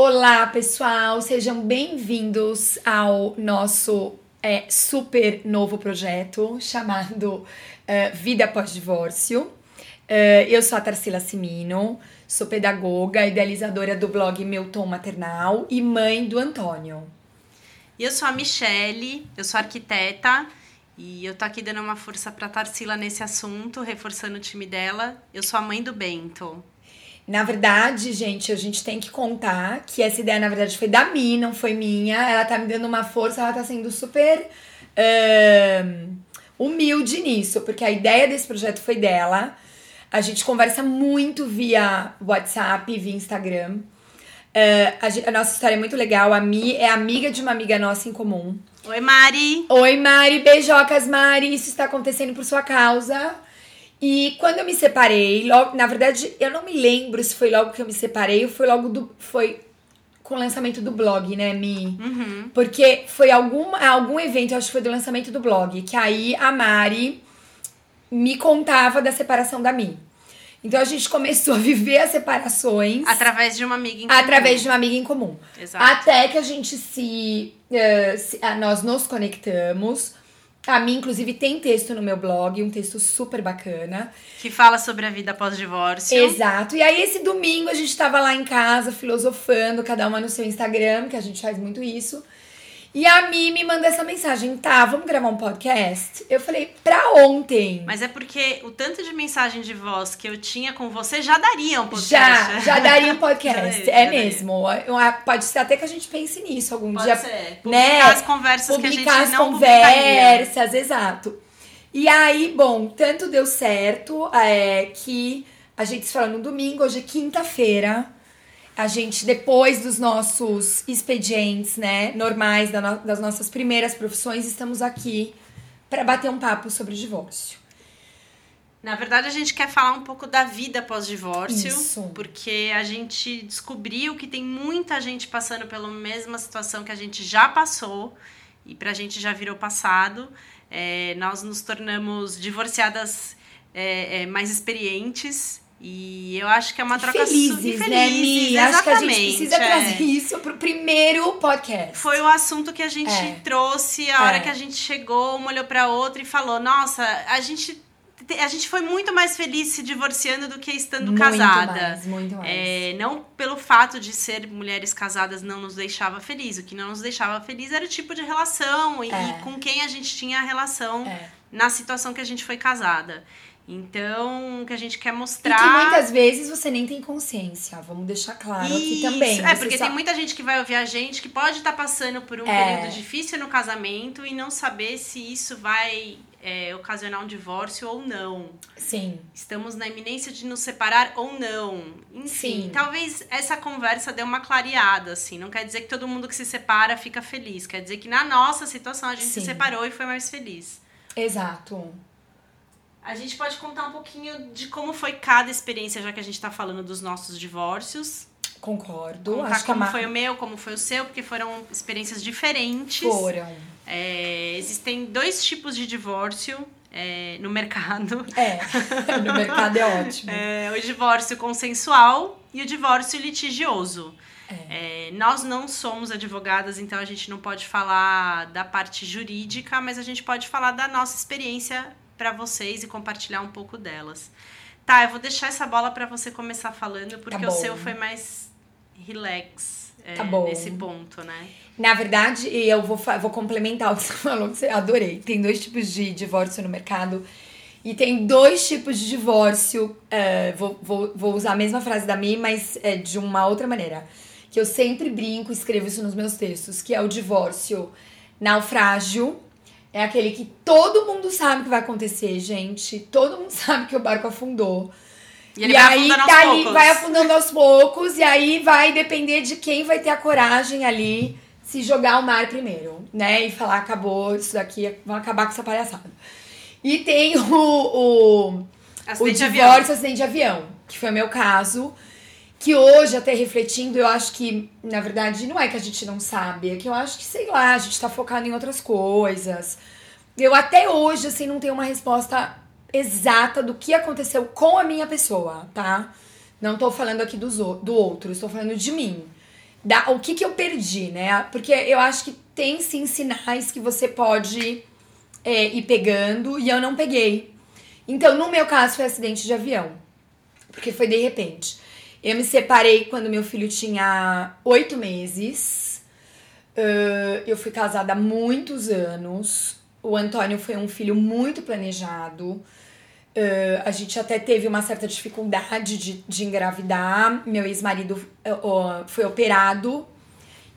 Olá, pessoal, sejam bem-vindos ao nosso é, super novo projeto chamado uh, Vida Pós-Divórcio. Uh, eu sou a Tarsila Simino, sou pedagoga, idealizadora do blog Meu Tom Maternal e mãe do Antônio. E eu sou a Michele, eu sou arquiteta e eu tô aqui dando uma força pra Tarsila nesse assunto, reforçando o time dela. Eu sou a mãe do Bento. Na verdade, gente, a gente tem que contar que essa ideia, na verdade, foi da Mi, não foi minha. Ela tá me dando uma força, ela tá sendo super uh, humilde nisso, porque a ideia desse projeto foi dela. A gente conversa muito via WhatsApp, via Instagram. Uh, a, a, nossa história é muito legal. A Mi é amiga de uma amiga nossa em comum. Oi, Mari! Oi, Mari! Beijocas, Mari! Isso está acontecendo por sua causa. E quando eu me separei, logo, na verdade, eu não me lembro se foi logo que eu me separei ou foi logo do. Foi com o lançamento do blog, né, Mi? Uhum. Porque foi algum, algum evento, acho que foi do lançamento do blog, que aí a Mari me contava da separação da Mi. Então a gente começou a viver as separações. Através de uma amiga em comum. Através de uma amiga em comum. Exato. Até que a gente se. Uh, se uh, nós nos conectamos. A mim, inclusive, tem texto no meu blog, um texto super bacana. Que fala sobre a vida pós-divórcio. Exato. E aí, esse domingo, a gente tava lá em casa, filosofando, cada uma no seu Instagram, que a gente faz muito isso. E a Mi me manda essa mensagem, tá, vamos gravar um podcast? Eu falei, pra ontem. Mas é porque o tanto de mensagem de voz que eu tinha com você já daria um podcast. Já, já daria um podcast. já, é mesmo. Daria. Pode ser até que a gente pense nisso algum Pode dia. Ser. Publicar né? as conversas publicar que a gente as não conversas, publicaria. exato. E aí, bom, tanto deu certo é, que a gente se fala no domingo, hoje é quinta-feira a gente, depois dos nossos expedientes, né, normais, da no, das nossas primeiras profissões, estamos aqui para bater um papo sobre o divórcio. Na verdade, a gente quer falar um pouco da vida pós-divórcio, porque a gente descobriu que tem muita gente passando pela mesma situação que a gente já passou e pra gente já virou passado. É, nós nos tornamos divorciadas é, é, mais experientes e eu acho que é uma troca felizes, su- né, Mi? exatamente, Acho que a gente precisa é. trazer isso pro primeiro podcast. Foi o assunto que a gente É. trouxe a hora É. que a gente chegou, uma olhou pra outra e falou: Nossa, a gente, a gente foi muito mais feliz se divorciando do que estando muito casada. mais, muito mais. É, não pelo fato de ser mulheres casadas não nos deixava feliz. O que não nos deixava feliz era o tipo de relação e, É. e com quem a gente tinha a relação É. na situação que a gente foi casada. Então, o que a gente quer E mostrar. que muitas vezes você nem tem consciência, vamos deixar claro aqui Isso, também. É, porque só- tem muita gente que vai ouvir a gente que pode estar passando por um É. período difícil no casamento e não saber se isso vai é, ocasionar um divórcio ou não. Sim, Estamos na iminência de nos separar ou não. Enfim, Sim. talvez essa conversa dê uma clareada, assim. Não quer dizer que todo mundo que se separa fica feliz. Quer dizer que na nossa situação a gente Sim. se separou e foi mais feliz. exato. A gente pode contar um pouquinho de como foi cada experiência, já que a gente tá falando dos nossos divórcios. Concordo. Contar Acho que a como foi o meu, como foi o seu, porque foram experiências diferentes. foram. É, existem dois tipos de divórcio é, no mercado. É, no mercado é ótimo. É, o divórcio consensual e o divórcio litigioso. É, nós não somos advogadas, então a gente não pode falar da parte jurídica, mas a gente pode falar da nossa experiência para vocês e compartilhar um pouco delas. Tá, eu vou deixar essa bola para você começar falando, porque o bom. seu foi mais relax é, Tá bom. nesse ponto, né? Na verdade, eu vou, vou complementar o que você falou, que você adorei. Tem dois tipos de divórcio no mercado. E tem dois tipos de divórcio. é, vou, vou, vou usar a mesma frase da Mi, mas é, de uma outra maneira. Que eu sempre brinco, escrevo isso nos meus textos, que é o divórcio naufrágio. É aquele que todo mundo sabe que vai acontecer, gente. Todo mundo sabe que o barco afundou. E ele vai aí tá ali, poucos. vai afundando aos poucos, e aí vai depender de quem vai ter a coragem ali se jogar ao mar primeiro, né? E falar, acabou, isso daqui, vamos acabar com essa palhaçada. E tem o, o, o Acidente de divórcio, avião. acidente de avião, que foi o meu caso. Que hoje, até refletindo, eu acho que, na verdade, não é que a gente não sabe, é que eu acho que, sei lá, a gente tá focado em outras coisas. Eu até hoje, assim, não tenho uma resposta exata do que aconteceu com a minha pessoa, tá? Não tô falando aqui dos, do outro, estou falando de mim. da, o que, que eu perdi, né? Porque eu acho que tem sim sinais que você pode é, ir pegando e eu não peguei. Então, no meu caso, foi acidente de avião. Porque foi de repente. Eu me separei quando meu filho tinha oito meses. Uh, eu fui casada há muitos anos. O Antônio foi um filho muito planejado. Uh, a gente até teve uma certa dificuldade de, de engravidar. Meu ex-marido uh, foi operado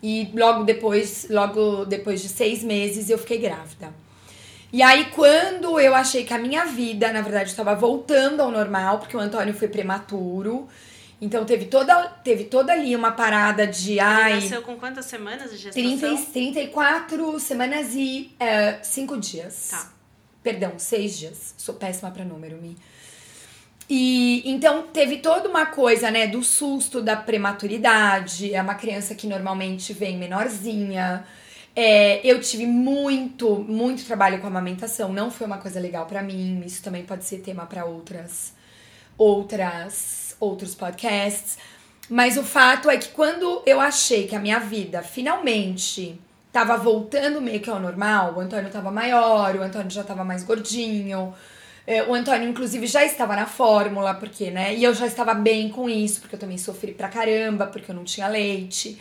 e logo depois, logo depois de seis meses, eu fiquei grávida. E aí, quando eu achei que a minha vida, na verdade, estava voltando ao normal, porque o Antônio foi prematuro, então teve toda, teve toda ali uma parada de. Ele ai, nasceu com quantas semanas de gestação? 30, 34 semanas e 5 dias. Tá. Perdão, 6 dias. Sou péssima pra número, Mi. E então teve toda uma coisa, né, do susto da prematuridade. É uma criança que normalmente vem menorzinha. É, eu tive muito, muito trabalho com amamentação. Não foi uma coisa legal pra mim. Isso também pode ser tema pra outras, outras, outros podcasts. Mas o fato é que quando eu achei que a minha vida finalmente tava voltando meio que ao normal, o Antônio tava maior, o Antônio já tava mais gordinho. é, O Antônio, inclusive, já estava na fórmula, porque, né? E eu já estava bem com isso, porque eu também sofri pra caramba, porque eu não tinha leite.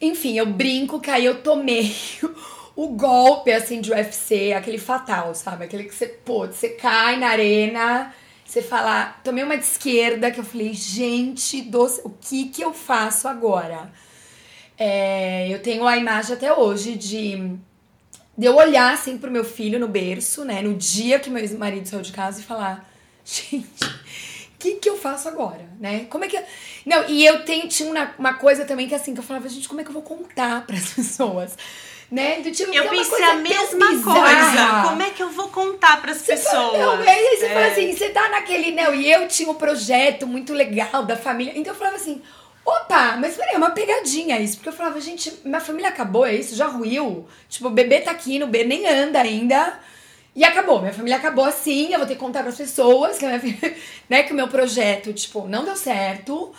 Enfim, eu brinco que aí eu tomei o golpe, assim, de UFC, aquele fatal, sabe? Aquele que você, pô, você cai na arena, você fala... Tomei uma de esquerda, que eu falei, gente, do... o que que eu faço agora? É, eu tenho a imagem até hoje de, de eu olhar, assim, pro meu filho no berço, né? No dia que meu ex-marido saiu de casa e falar, gente o que, que eu faço agora, né? Como é que. eu- Não, e eu tenho, tinha uma, uma coisa também que assim, que eu falava, gente, como é que eu vou contar pras pessoas? Né? Do tipo, é Eu uma pensei a mesma coisa. Como é que eu vou contar pras Você pessoas? Fala, não, e aí você É. fala assim, você tá naquele, não, e eu tinha um projeto muito legal da família. Então eu falava assim, opa, mas peraí, é uma pegadinha isso. Porque eu falava, gente, minha família acabou, é isso? Já ruiu? Tipo, o bebê tá aqui, no bebê nem anda ainda. E acabou, minha família acabou assim, eu vou ter que contar pras pessoas que, né, que o meu projeto, tipo, não deu certo.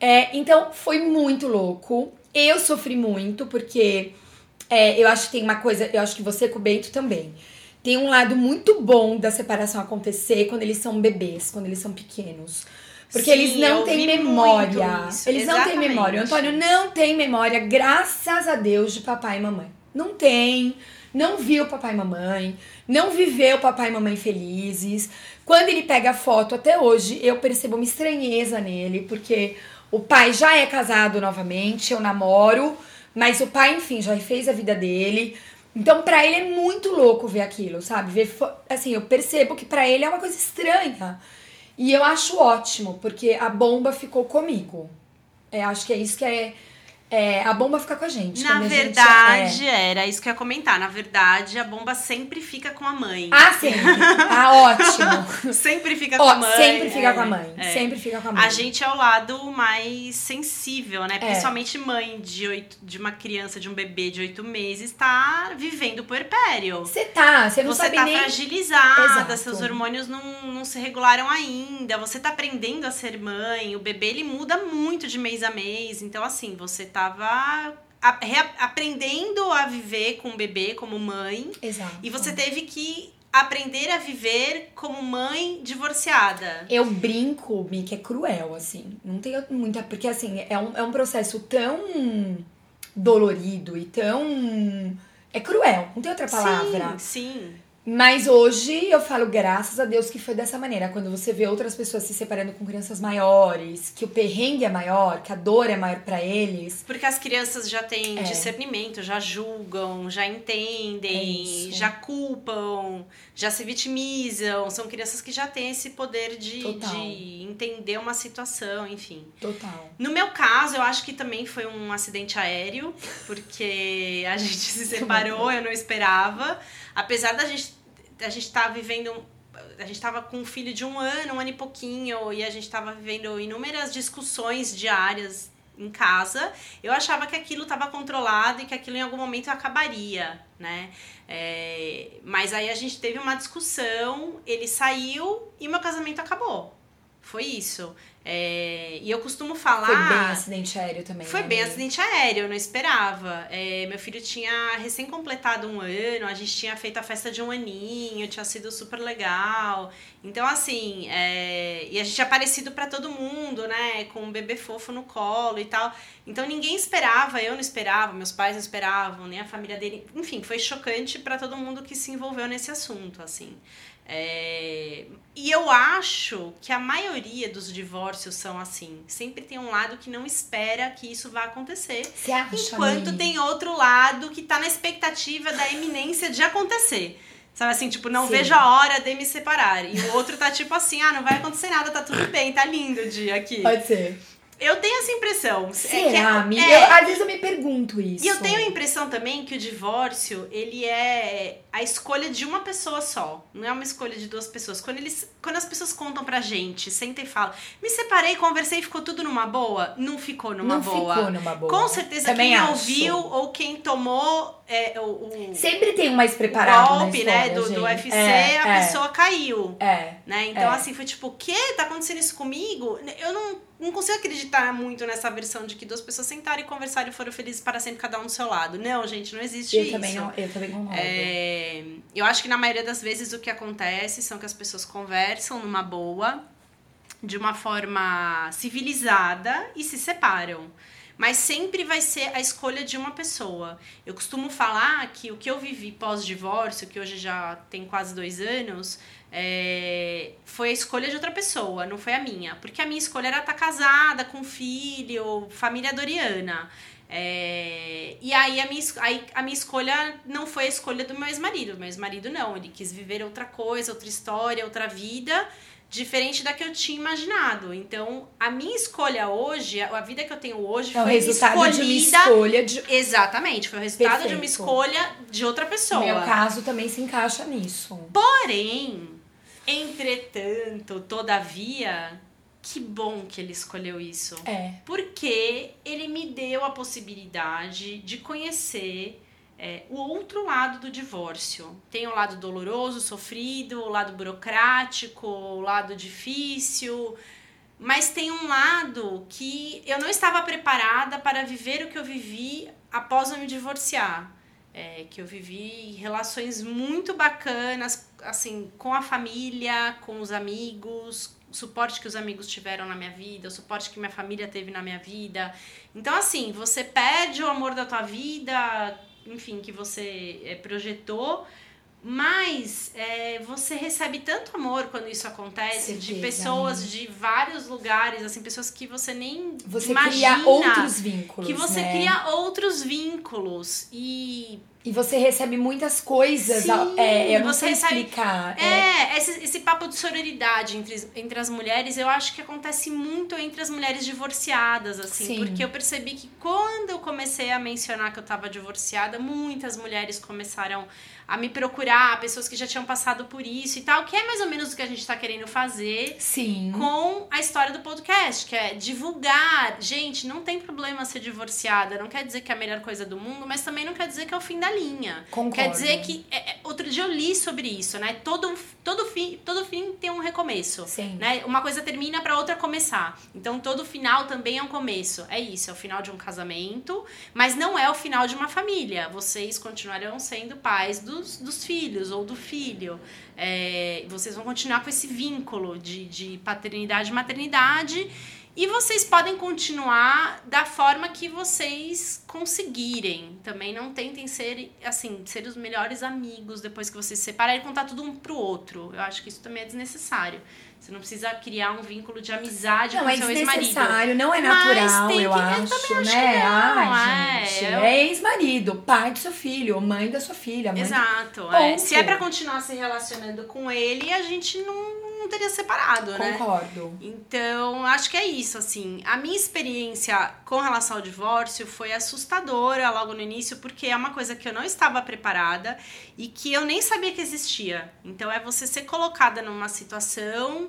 É, então, foi muito louco. Eu sofri muito, porque é, eu acho que tem uma coisa, eu acho que você com o Bento também. Tem um lado muito bom da separação acontecer quando eles são bebês, quando eles são pequenos. Porque Sim, eles não têm memória. Eles não têm exatamente. memória. O Antônio não tem memória, graças a Deus, de papai e mamãe. Não tem. Não viu papai e mamãe. Não viveu papai e mamãe felizes. Quando ele pega a foto até hoje, eu percebo uma estranheza nele, porque o pai já é casado novamente, eu namoro, mas o pai, enfim, já fez a vida dele. Então, pra ele é muito louco ver aquilo, sabe? Ver, assim, eu percebo que pra ele é uma coisa estranha. E eu acho ótimo, porque a bomba ficou comigo. É, acho que é isso que é. É, a bomba fica com a gente. Na a gente verdade, é- era isso que eu ia comentar. Na verdade, a bomba sempre fica com a mãe. Ah, sempre. Ah, ótimo. sempre fica Ó, com a mãe. sempre fica é, com a mãe. é. Sempre fica com a mãe. A gente é o lado mais sensível, né? É. Principalmente mãe de, oito, de uma criança, de um bebê de oito meses, tá vivendo o puerpério. Você tá, você não Você sabe tá nem. fragilizada, Exato. seus hormônios não, não se regularam ainda, você tá aprendendo a ser mãe, o bebê ele muda muito de mês a mês, então assim, você tava a- rea- aprendendo a viver com o bebê como mãe Exato. e você teve que aprender a viver como mãe divorciada. Eu brinco, Mi, que é cruel, assim. Não tem muita. Porque, assim, é um, é um processo tão dolorido e tão. É cruel, não tem outra palavra. Sim, sim. Mas hoje eu falo, graças a Deus que foi dessa maneira. Quando você vê outras pessoas se separando com crianças maiores, que o perrengue é maior, que a dor é maior pra eles. Porque as crianças já têm É. discernimento, já julgam, já É entendem, isso. já culpam, já se vitimizam. São crianças que já têm esse poder de, de entender uma situação, enfim. Total. No meu caso, eu acho que também foi um acidente aéreo, porque a gente se separou, eu não esperava. Apesar da gente a gente tá vivendo a gente tava com um filho de um ano, um ano e pouquinho, e a gente tava vivendo inúmeras discussões diárias em casa. Eu achava que aquilo estava controlado e que aquilo em algum momento acabaria, né? É, mas aí a gente teve uma discussão, ele saiu e meu casamento acabou. Foi isso. É, e eu costumo falar. Foi bem acidente aéreo também. Foi né, bem acidente aéreo, eu não esperava. É, meu filho tinha recém completado um ano, a gente tinha feito a festa de um aninho, tinha sido super legal. Então, assim, é, e a gente tinha aparecido para todo mundo, né? Com um bebê fofo no colo e tal. Então ninguém esperava, eu não esperava, meus pais não esperavam, nem a família dele. Enfim, foi chocante para todo mundo que se envolveu nesse assunto, assim. É, e eu acho que a maioria dos divórcios são assim. Sempre tem um lado que não espera que isso vá acontecer. Você acha, Enquanto amiga? tem outro lado que tá na expectativa da iminência de acontecer. Sabe assim, tipo, não Sim. vejo a hora de me separar. E o outro tá tipo assim, ah, não vai acontecer nada, tá tudo bem, tá lindo o dia aqui. Pode ser. Eu tenho essa impressão. É que Será, é- amiga? é. Eu- às vezes eu me pergunto isso. E eu tenho a impressão também que o divórcio, ele é a escolha de uma pessoa só. Não é uma escolha de duas pessoas. Quando, eles, quando as pessoas contam pra gente, sentem e falam, me separei, conversei ficou tudo numa boa, não ficou numa Não boa. ficou numa boa. Com certeza Também quem acho. ouviu ou quem tomou é, o, o, Sempre tem um mais o preparado golpe, na né, história, do, do gente. UFC, É, a é, pessoa caiu. É. Né? Então, É. assim, foi tipo, o quê? Tá acontecendo isso comigo? Eu não, não consigo acreditar muito nessa versão de que duas pessoas sentaram e conversaram e foram felizes para sempre, cada um do seu lado. Não, gente, não existe Eu isso. também, não, eu também concordo. É, eu acho que na maioria das vezes o que acontece são que as pessoas conversam numa boa, de uma forma civilizada e se separam. Mas sempre vai ser a escolha de uma pessoa. Eu costumo falar que o que eu vivi pós-divórcio, que hoje já tem quase dois anos, é, foi a escolha de outra pessoa, não foi a minha. Porque a minha escolha era estar casada, com filho, família doriana. É, e aí a, minha, aí a minha escolha não foi a escolha do meu ex-marido. Meu ex-marido não, ele quis viver outra coisa, outra história, outra vida, diferente da que eu tinha imaginado. Então, a minha escolha hoje, a vida que eu tenho hoje é o foi resultado de uma escolhida... escolha de. Exatamente, foi o resultado de uma Perfeito. escolha de outra pessoa. meu caso também se encaixa nisso. Porém, entretanto, todavia, que bom que ele escolheu isso. É. Porque ele me deu a possibilidade de conhecer é, o outro lado do divórcio. Tem o lado doloroso, sofrido, o lado burocrático, o lado difícil. Mas tem um lado que eu não estava preparada para viver o que eu vivi após eu me divorciar. É, que eu vivi relações muito bacanas, assim, com a família, com os amigos, o suporte que os amigos tiveram na minha vida, o suporte que minha família teve na minha vida. Então, assim, você perde o amor da tua vida, enfim, que você é, projetou, mas é, você recebe tanto amor quando isso acontece, de Certeza, pessoas de vários lugares, assim, pessoas que você nem Você imagina. cria outros vínculos. que você né? cria outros vínculos e E você recebe muitas coisas. Sim, é, eu não sei recebe- explicar. É, é, esse, esse papo de sororidade entre, entre as mulheres, eu acho que acontece muito entre as mulheres divorciadas, assim, Sim. porque eu percebi que quando eu comecei a mencionar que eu tava divorciada, muitas mulheres começaram a me procurar, pessoas que já tinham passado por isso e tal, que é mais ou menos o que a gente tá querendo fazer Sim. com a história do podcast, que é divulgar. Gente, não tem problema ser divorciada, não quer dizer que é a melhor coisa do mundo, mas também não quer dizer que é o fim da linha. Concordo. Quer dizer que. é, é, outro dia eu li sobre isso, né? Todo, todo, fim, todo fim tem um recomeço. Sim. Né? Uma coisa termina pra outra começar. Então todo final também é um começo. É isso, é o final de um casamento, mas não é o final de uma família. Vocês continuarão sendo pais dos, dos filhos ou do filho. É, vocês vão continuar com esse vínculo de, de paternidade e maternidade. E vocês podem continuar da forma que vocês conseguirem. Também não tentem ser, assim, ser os melhores amigos depois que vocês se separarem e contar tudo um pro outro. Eu acho que isso também é desnecessário. Você não precisa criar um vínculo de amizade Não, com é seu ex-marido. não é Mas natural, tem eu que- acho, né? não, Ai, é. gente, Eu- é ex-marido, pai do seu filho, mãe da sua filha. Exato. é. Ponto. Se é pra continuar se relacionando com ele, a gente não, não teria separado, né? Concordo. Então, acho que é isso, assim. A minha experiência com relação ao divórcio foi assustadora logo no início, porque é uma coisa que eu não estava preparada e que eu nem sabia que existia. Então, é você ser colocada numa situação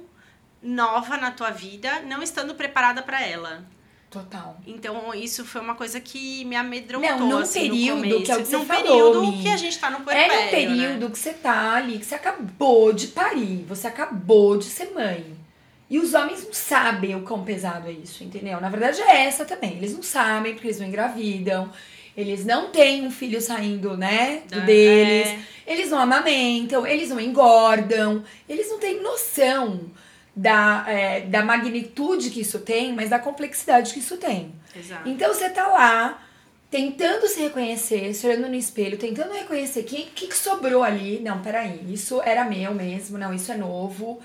nova na tua vida, não estando preparada para ela. Total. Então, isso foi uma coisa que me amedrontou, Não, num assim, período, no começo. que é o que num período que a gente tá no É puerpério, no período né? que você tá ali, que você acabou de parir, você acabou de ser mãe. E os homens não sabem o quão pesado é isso, entendeu? Na verdade é essa também. Eles não sabem porque eles não engravidam. Eles não têm um filho saindo, né, do É. deles. Eles não amamentam, eles não engordam. Eles não têm noção da, é, da magnitude que isso tem, mas da complexidade que isso tem. Exato. Então você tá lá tentando se reconhecer, se olhando no espelho, tentando reconhecer o que, que, que sobrou ali. Não, peraí, isso era meu mesmo, não, isso é novo.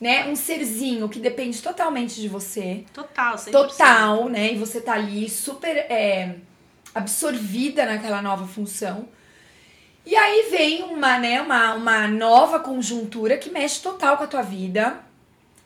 Né? Um serzinho que depende totalmente de você. Total, 100%. Total, né? E você tá ali super é, absorvida naquela nova função. E aí vem uma, né, uma, uma nova conjuntura que mexe total com a tua vida.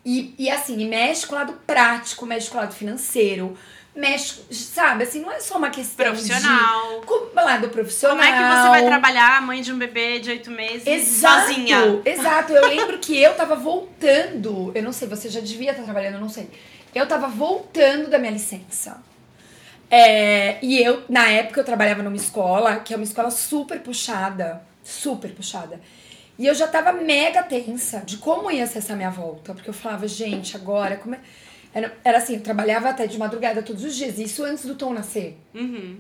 E, e assim, e mexe com o lado prático, mexe com o lado financeiro, mexe, sabe, assim, não é só uma questão Profissional. de... Com lado profissional. Como é que você vai trabalhar, mãe de um bebê de oito meses, Exato, sozinha? exato. Eu lembro que eu tava voltando, eu não sei, você já devia estar trabalhando, eu não sei. Eu tava voltando da minha licença. É, e eu, na época, eu trabalhava numa escola, que é uma escola super puxada, super puxada. E eu já tava mega tensa de como ia ser essa minha volta. Porque eu falava, gente, agora, como é... Era, era assim, eu trabalhava até de madrugada todos os dias, isso antes do Tom nascer. Uhum.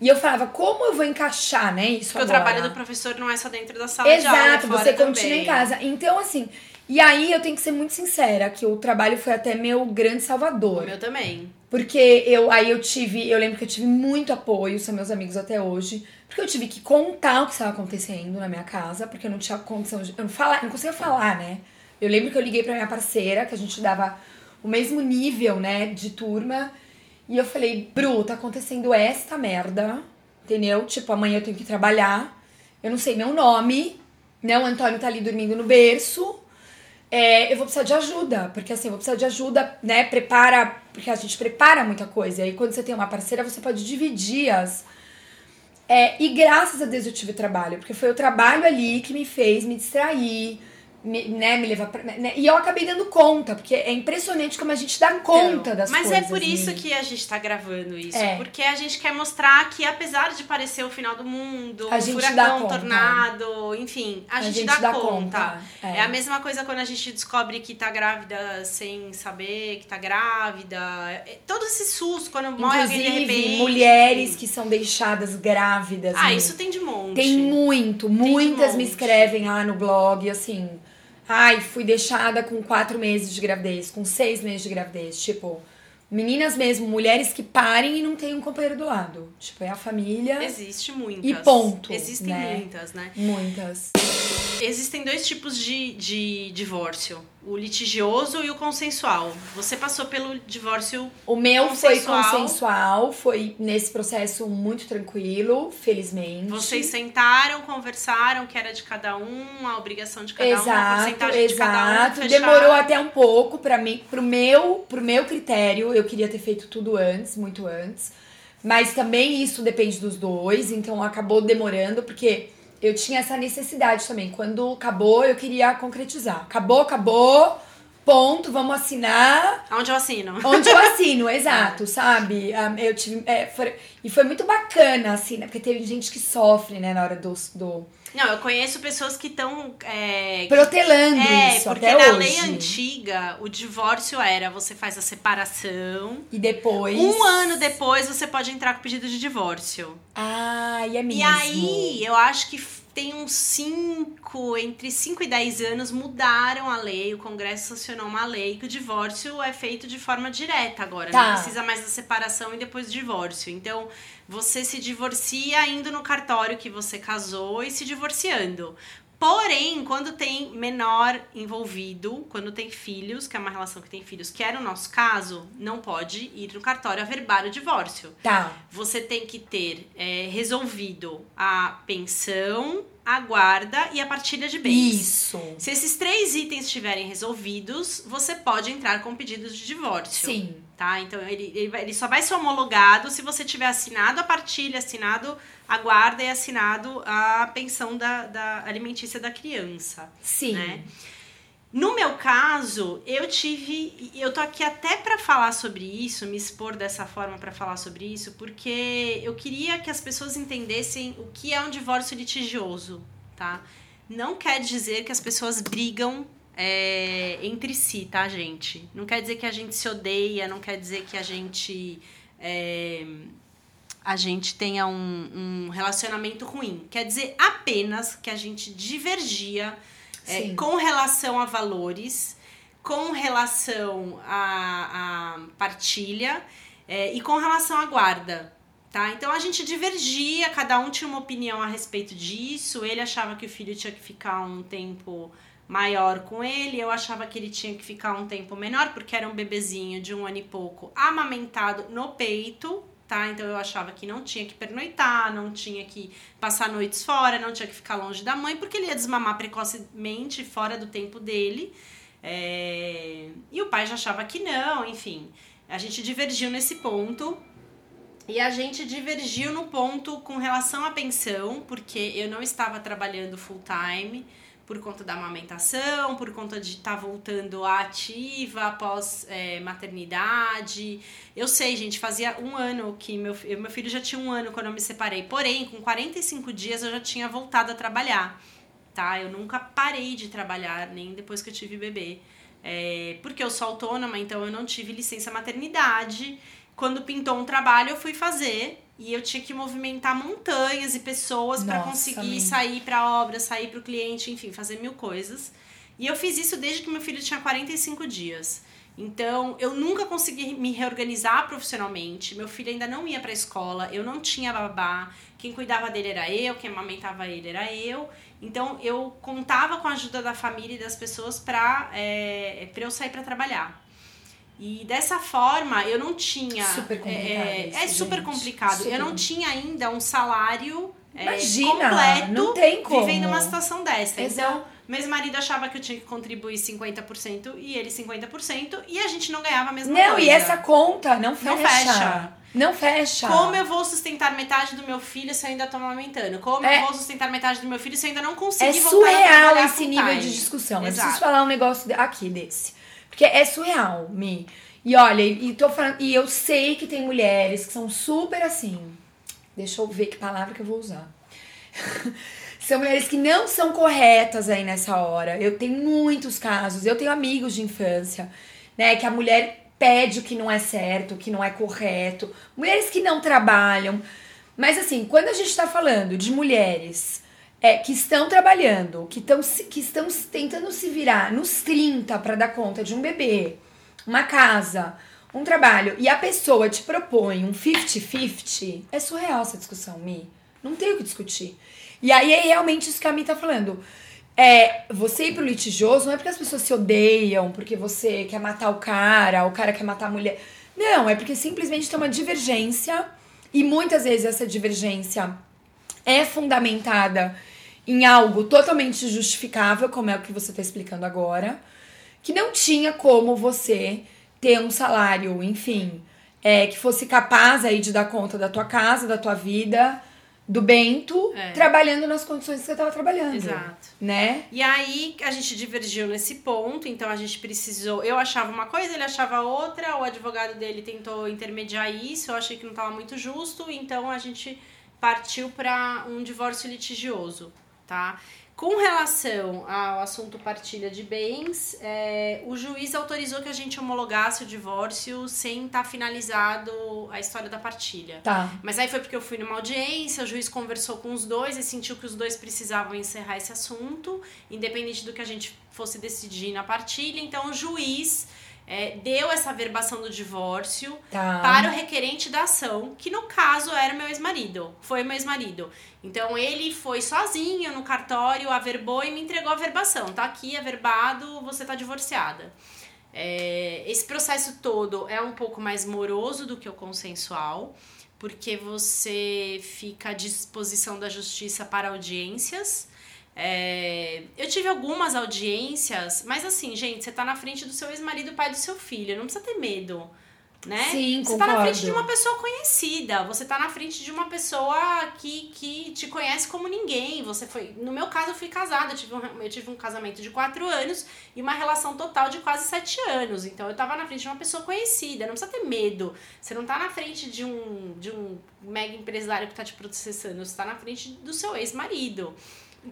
E eu falava, como eu vou encaixar, né, isso Porque o agora? trabalho do professor não é só dentro da sala de aula, é Exato, fora você também. continua em casa. Então, assim, e aí eu tenho que ser muito sincera, que o trabalho foi até meu grande O salvador. meu também. Porque eu aí eu tive, eu lembro que eu tive muito apoio, são meus amigos até hoje, porque eu tive que contar o que estava acontecendo na minha casa, porque eu não tinha condição de, eu não falar, não conseguia falar, né? Eu lembro que eu liguei pra minha parceira, que a gente dava o mesmo nível, né, de turma, e eu falei, Bru, tá acontecendo esta merda, entendeu? Tipo, amanhã eu tenho que trabalhar, eu não sei meu nome, né? O Antônio tá ali dormindo no berço, é, eu vou precisar de ajuda, porque assim, eu vou precisar de ajuda, né? Prepara, porque a gente prepara muita coisa. E quando você tem uma parceira, você pode dividir as. É, e graças a Deus eu tive trabalho, porque foi o trabalho ali que me fez me distrair, me, né, me levar pra, né, E eu acabei dando conta, porque é impressionante como a gente dá conta das Mas coisas. é por isso né? que a gente tá gravando isso. É. Porque a gente quer mostrar que, apesar de parecer o final do mundo, A gente dá furacão, conta. tornado, enfim, a, gente, dá, conta. É. É. a mesma coisa quando a gente descobre que tá grávida sem saber que tá grávida. É- Todo esse susto, quando morre alguém de Inclusive, repente. mulheres que são deixadas grávidas. Ah, né? isso tem de monte. Tem muito, muitas me escrevem lá no blog, assim. Ai, fui deixada com quatro meses de gravidez, com seis meses de gravidez. Tipo, meninas mesmo, mulheres que parem e não tem um companheiro do lado. Tipo, é a família. Existe muitas. E ponto, Existem né? muitas, né? Muitas. Existem dois tipos de, de divórcio: o litigioso e o consensual. Você passou pelo divórcio. O meu foi Consensual. consensual, foi nesse processo muito tranquilo, felizmente. Vocês sentaram, conversaram que era de cada um, a obrigação de cada um, a Exato, porcentagem de cada um. exato. fecharam. Demorou até um pouco para mim, pro meu, pro meu critério. Eu queria ter feito tudo antes, muito antes. Mas também isso depende dos dois, então acabou demorando porque eu tinha essa necessidade também. Quando acabou, eu queria concretizar. Acabou, acabou. Ponto, vamos assinar. Onde eu assino? Onde eu assino, exato, sabe? Eu tive. é, foi- e foi muito bacana, assim, né? Porque teve gente que sofre, né, na hora do. do Não, eu conheço pessoas que estão. É, protelando é, isso porque até na hoje. lei antiga, o divórcio era você faz a separação. E depois. Um ano depois você pode entrar com pedido de divórcio. Ai, é mesmo. E aí, eu acho que tem uns 5, entre 5 e 10 anos, mudaram a lei, o Congresso sancionou uma lei que o divórcio é feito de forma direta agora. Tá. Não precisa mais da separação e depois do divórcio. Então, você se divorcia indo no cartório que você casou e se divorciando. Porém, quando tem menor envolvido, quando tem filhos, que é uma relação que tem filhos, que era o nosso caso, não pode ir no cartório averbar o divórcio Tá. você tem que ter é, resolvido a pensão, a guarda e a partilha de bens. Isso. Se esses três itens estiverem resolvidos, você pode entrar com pedidos de divórcio. Sim. Tá? Então ele, ele, vai- ele só vai ser homologado se você tiver assinado a partilha, assinado a guarda e assinado a pensão da, da alimentícia da criança Sim. né? No meu caso, eu tive, eu tô aqui até pra falar sobre isso, me expor dessa forma pra falar sobre isso, porque eu queria que as pessoas entendessem o que é um divórcio litigioso, tá? Não quer dizer que as pessoas brigam é, entre si, tá, gente? Não quer dizer que a gente se odeia, não quer dizer que a gente. É, a gente tenha um, um, relacionamento ruim. Quer dizer apenas que a gente divergia é, com relação a valores, com relação a, a partilha é, e com relação à guarda. Tá? Então a gente divergia, cada um tinha uma opinião a respeito disso. Ele achava que o filho tinha que ficar um tempo maior com ele, eu achava que ele tinha que ficar um tempo menor, porque era um bebezinho de um ano e pouco amamentado no peito, tá? Então eu achava que não tinha que pernoitar, não tinha que passar noites fora, não tinha que ficar longe da mãe, porque ele ia desmamar precocemente, fora do tempo dele. É... E o pai já achava que não, enfim. A gente divergiu nesse ponto. E a gente divergiu no ponto com relação à pensão, porque eu não estava trabalhando full time por conta da amamentação, por conta de estar tá voltando ativa após é, maternidade. Eu sei, gente, fazia um ano que meu, meu filho já tinha um ano quando eu me separei. Porém, com 45 dias eu já tinha voltado a trabalhar, tá? Eu nunca parei de trabalhar, nem depois que eu tive bebê. É, porque eu sou autônoma, então eu não tive licença maternidade. Quando pintou um trabalho, eu fui fazer e eu tinha que movimentar montanhas e pessoas para conseguir sair para obra, sair para o cliente, enfim, fazer mil coisas. E eu fiz isso desde que meu filho tinha 45 dias. Então, eu nunca consegui me reorganizar profissionalmente. Meu filho ainda não ia para a escola, eu não tinha babá. Quem cuidava dele era eu, quem amamentava ele era eu. Então, eu contava com a ajuda da família e das pessoas para é, pra eu sair para trabalhar. E dessa forma eu não tinha. Super complicado. É, isso, é super complicado. Super. Eu não tinha ainda um salário é, Imagina, é, completo não tem como. vivendo uma situação dessa. Exato. Então, meu marido achava que eu tinha que contribuir 50% e ele 50%, e a gente não ganhava a mesma não, coisa. Não, e essa conta não fecha. Não fecha. Não fecha. Como eu vou sustentar metade do meu filho se eu ainda tô amamentando? Como é, eu vou sustentar metade do meu filho se eu ainda não consigo é voltar É surreal esse nível de discussão. Exato. Eu preciso falar um negócio aqui desse. Porque é surreal, me. E olha, e, tô falando, e eu sei que tem mulheres que são super assim. Deixa eu ver que palavra que eu vou usar. são mulheres que não são corretas aí nessa hora. Eu tenho muitos casos, eu tenho amigos de infância, né, que a mulher pede o que não é certo, o que não é correto. Mulheres que não trabalham. Mas assim, quando a gente tá falando de mulheres é, que estão trabalhando, que, tão, que estão tentando se virar nos 30 para dar conta de um bebê, uma casa, um trabalho, e a pessoa te propõe um 50-50, é surreal essa discussão, Mi. Não tem o que discutir. E aí é realmente isso que a Mi tá falando. É, você ir pro litigioso não é porque as pessoas se odeiam, porque você quer matar o cara, o cara quer matar a mulher. Não, é porque simplesmente tem uma divergência e muitas vezes essa divergência é fundamentada em algo totalmente justificável, como é o que você está explicando agora, que não tinha como você ter um salário, enfim, é, que fosse capaz aí de dar conta da tua casa, da tua vida, do Bento, é. trabalhando nas condições que você estava trabalhando. Exato. Né? E aí a gente divergiu nesse ponto, então a gente precisou. Eu achava uma coisa, ele achava outra, o advogado dele tentou intermediar isso, eu achei que não estava muito justo, então a gente partiu para um divórcio litigioso tá? Com relação ao assunto partilha de bens, é, o juiz autorizou que a gente homologasse o divórcio sem estar tá finalizado a história da partilha. Tá. Mas aí foi porque eu fui numa audiência, o juiz conversou com os dois e sentiu que os dois precisavam encerrar esse assunto, independente do que a gente fosse decidir na partilha. Então o juiz é, deu essa verbação do divórcio tá. para o requerente da ação, que no caso era meu ex-marido, foi meu ex-marido. Então ele foi sozinho no cartório, averbou e me entregou a verbação. Tá aqui, averbado, você tá divorciada. É, esse processo todo é um pouco mais moroso do que o consensual, porque você fica à disposição da justiça para audiências. É, eu tive algumas audiências, mas assim, gente, você tá na frente do seu ex-marido, pai do seu filho, não precisa ter medo. Né? Sim, você concordo. tá na frente de uma pessoa conhecida, você tá na frente de uma pessoa que, que te conhece como ninguém. Você foi. No meu caso, eu fui casada, eu tive, um, eu tive um casamento de quatro anos e uma relação total de quase sete anos. Então eu tava na frente de uma pessoa conhecida, não precisa ter medo. Você não tá na frente de um, de um mega empresário que tá te processando, você tá na frente do seu ex-marido.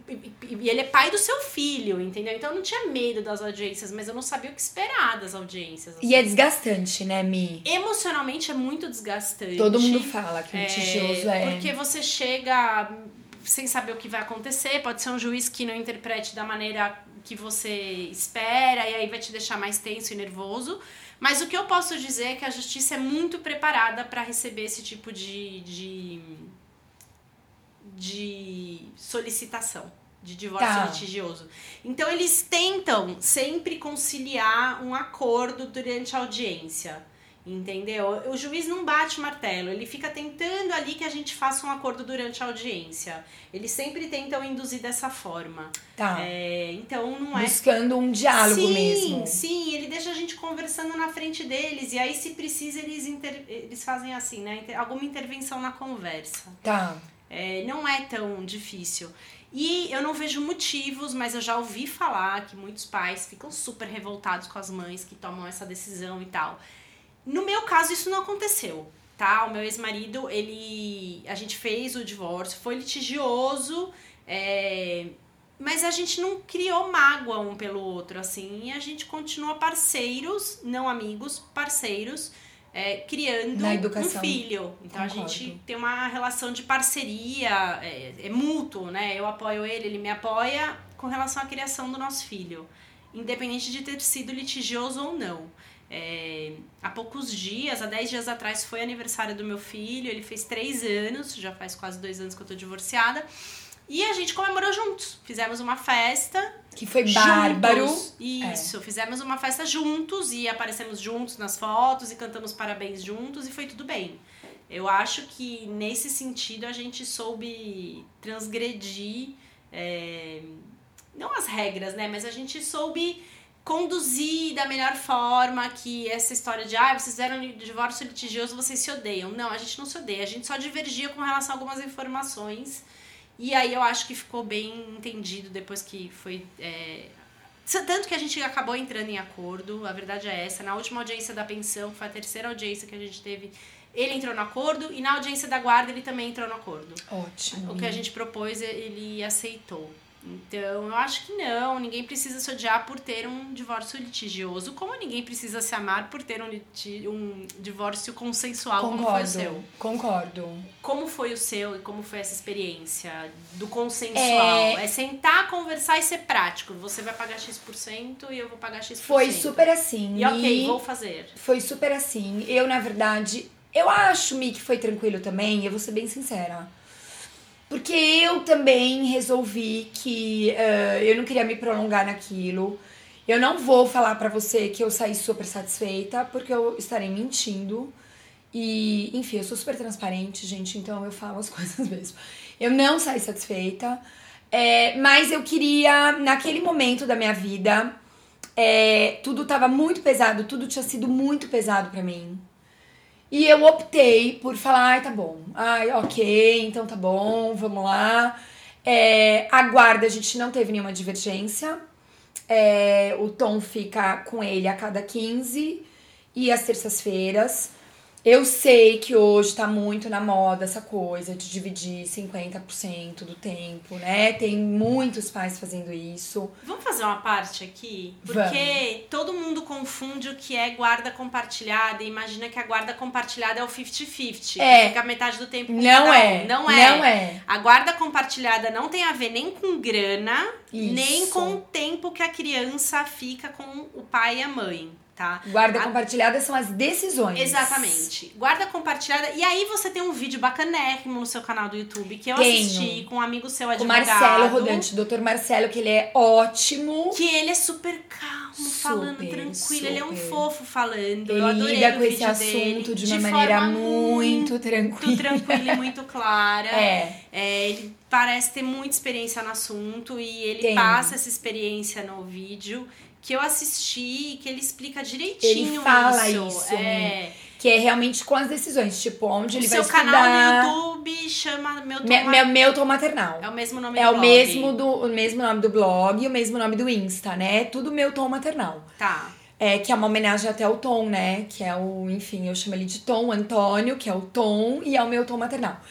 E ele é pai do seu filho, entendeu? Então eu não tinha medo das audiências, mas eu não sabia o que esperar das audiências. Assim. E é desgastante, né, Mi? Emocionalmente é muito desgastante. Todo mundo fala que o litigioso é, é. Porque você chega sem saber o que vai acontecer, pode ser um juiz que não interprete da maneira que você espera, e aí vai te deixar mais tenso e nervoso. Mas o que eu posso dizer é que a justiça é muito preparada para receber esse tipo de, de, de solicitação de divórcio tá. litigioso. Então eles tentam sempre conciliar um acordo durante a audiência. Entendeu? O juiz não bate o martelo, ele fica tentando ali que a gente faça um acordo durante a audiência. Eles sempre tentam induzir dessa forma. Tá. É, então não é. Buscando um diálogo sim, mesmo. Sim, ele deixa a gente conversando na frente deles. E aí, se precisa, eles, inter... eles fazem assim, né? Alguma intervenção na conversa. Tá. É, não é tão difícil. E eu não vejo motivos, mas eu já ouvi falar que muitos pais ficam super revoltados com as mães que tomam essa decisão e tal. No meu caso, isso não aconteceu, tá? O meu ex-marido, ele. A gente fez o divórcio, foi litigioso, é, mas a gente não criou mágoa um pelo outro, assim, e a gente continua parceiros, não amigos, parceiros. É, criando um filho. Então Concordo. a gente tem uma relação de parceria, é, é mútuo, né? Eu apoio ele, ele me apoia com relação à criação do nosso filho, independente de ter sido litigioso ou não. É, há poucos dias, há 10 dias atrás, foi aniversário do meu filho. Ele fez 3 anos, já faz quase 2 anos que eu tô divorciada. E a gente comemorou juntos. Fizemos uma festa. Que foi bárbaro. Juntos. Isso, é. fizemos uma festa juntos e aparecemos juntos nas fotos e cantamos parabéns juntos e foi tudo bem. Eu acho que nesse sentido a gente soube transgredir. É, não as regras, né? Mas a gente soube conduzir da melhor forma que essa história de ah, vocês fizeram divórcio litigioso, vocês se odeiam. Não, a gente não se odeia, a gente só divergia com relação a algumas informações. E aí eu acho que ficou bem entendido depois que foi. É... Tanto que a gente acabou entrando em acordo, a verdade é essa. Na última audiência da pensão, que foi a terceira audiência que a gente teve, ele entrou no acordo e na audiência da guarda ele também entrou no acordo. Ótimo. O que a gente propôs, ele aceitou. Então, eu acho que não, ninguém precisa se odiar por ter um divórcio litigioso, como ninguém precisa se amar por ter um, um divórcio consensual, concordo, como foi o seu. Concordo. Como foi o seu e como foi essa experiência do consensual? É, é sentar, conversar e ser prático. Você vai pagar X% e eu vou pagar X%. Foi super assim. E ok, vou fazer. Foi super assim. Eu, na verdade, eu acho, Mi, que foi tranquilo também, eu vou ser bem sincera porque eu também resolvi que uh, eu não queria me prolongar naquilo. Eu não vou falar para você que eu saí super satisfeita, porque eu estarei mentindo. E, enfim, eu sou super transparente, gente, então eu falo as coisas mesmo. Eu não saí satisfeita, é, mas eu queria, naquele momento da minha vida, é, tudo tava muito pesado, tudo tinha sido muito pesado para mim. E eu optei por falar, ai, tá bom. Ai, ok, então tá bom, vamos lá. É, a guarda, a gente não teve nenhuma divergência. É, o Tom fica com ele a cada 15 e às terças-feiras. Eu sei que hoje tá muito na moda essa coisa de dividir 50% do tempo, né? Tem muitos pais fazendo isso. Vamos fazer uma parte aqui? Porque Vamos. todo mundo confunde o que é guarda compartilhada e imagina que a guarda compartilhada é o 50-50. É. Fica metade do tempo com não é. Um. Não é. Não é. A guarda compartilhada não tem a ver nem com grana, isso. nem com o tempo que a criança fica com o pai e a mãe tá? Guarda a... compartilhada são as decisões. Exatamente. Guarda compartilhada. E aí você tem um vídeo bacanérrimo no seu canal do YouTube que eu Tenho. assisti com um amigo seu advogado. O Marcelo Rodante, doutor Marcelo, que ele é ótimo. Que ele é super calmo, super, falando tranquilo. Super. Ele é um fofo falando. Ele eu adorei lida com esse assunto de uma de maneira muito, muito tranquila. Muito tranquila e muito clara. É. é. Ele parece ter muita experiência no assunto e ele Tem. passa essa experiência no vídeo que eu assisti, que ele explica direitinho ele fala isso. isso é. Que é realmente com as decisões, tipo, onde o ele vai estudar... seu canal no YouTube chama Meu Tom, Me, meu, meu Tom Maternal. É o mesmo nome é do o blog. mesmo do o mesmo nome do blog e o mesmo nome do Insta, né? Tudo Meu Tom Maternal. Tá. É, que é uma homenagem até ao Tom, né? Que é o, enfim, eu chamo ele de Tom Antônio, que é o Tom, e é o meu Tom maternal.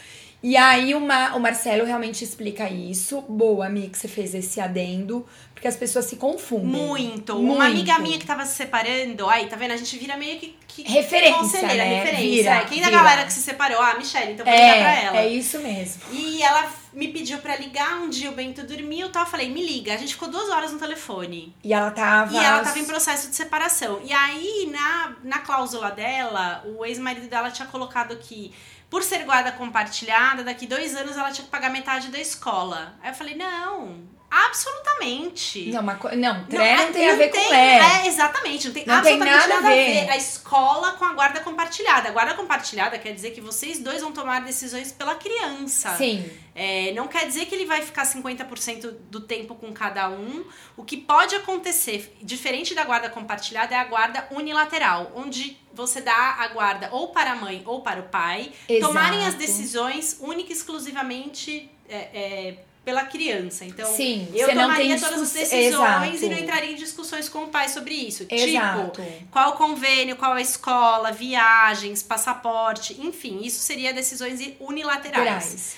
E aí uma, o Marcelo realmente explica isso. Boa, amiga, que você fez esse adendo, porque as pessoas se confundem. Muito. Muito. Uma amiga minha que tava se separando, aí, tá vendo? A gente vira meio que. que referência. Conselheira, né? referência. Vira, é. Quem vira. da galera que se separou? Ah, Michelle, então vou é, ligar pra ela. É isso mesmo. E ela me pediu pra ligar um dia, o Bento dormiu e tal. Eu falei, me liga. A gente ficou duas horas no telefone. E ela tava. E ela tava em processo de separação. E aí, na, na cláusula dela, o ex-marido dela tinha colocado que por ser guarda compartilhada, daqui dois anos ela tinha que pagar metade da escola. Aí eu falei, não, absolutamente. Não, uma, não, tré não, não, tem não a ver tem, com Lé. É, exatamente, não tem não absolutamente tem nada, nada, a, ver. a ver. A escola com a guarda compartilhada. A guarda compartilhada quer dizer que vocês dois vão tomar decisões pela criança. Sim. É, não quer dizer que ele vai ficar 50% do tempo com cada um. O que pode acontecer, diferente da guarda compartilhada, é a guarda unilateral, onde você dá a guarda ou para a mãe ou para o pai, Exato. tomarem as decisões única e exclusivamente é, é, pela criança. Então, Sim, eu tomaria tem todas as discuss- decisões Exato. e não entraria em discussões com o pai sobre isso. Exato. Tipo, qual o convênio, qual a escola, viagens, passaporte, enfim, isso seria decisões unilaterais. Gerais.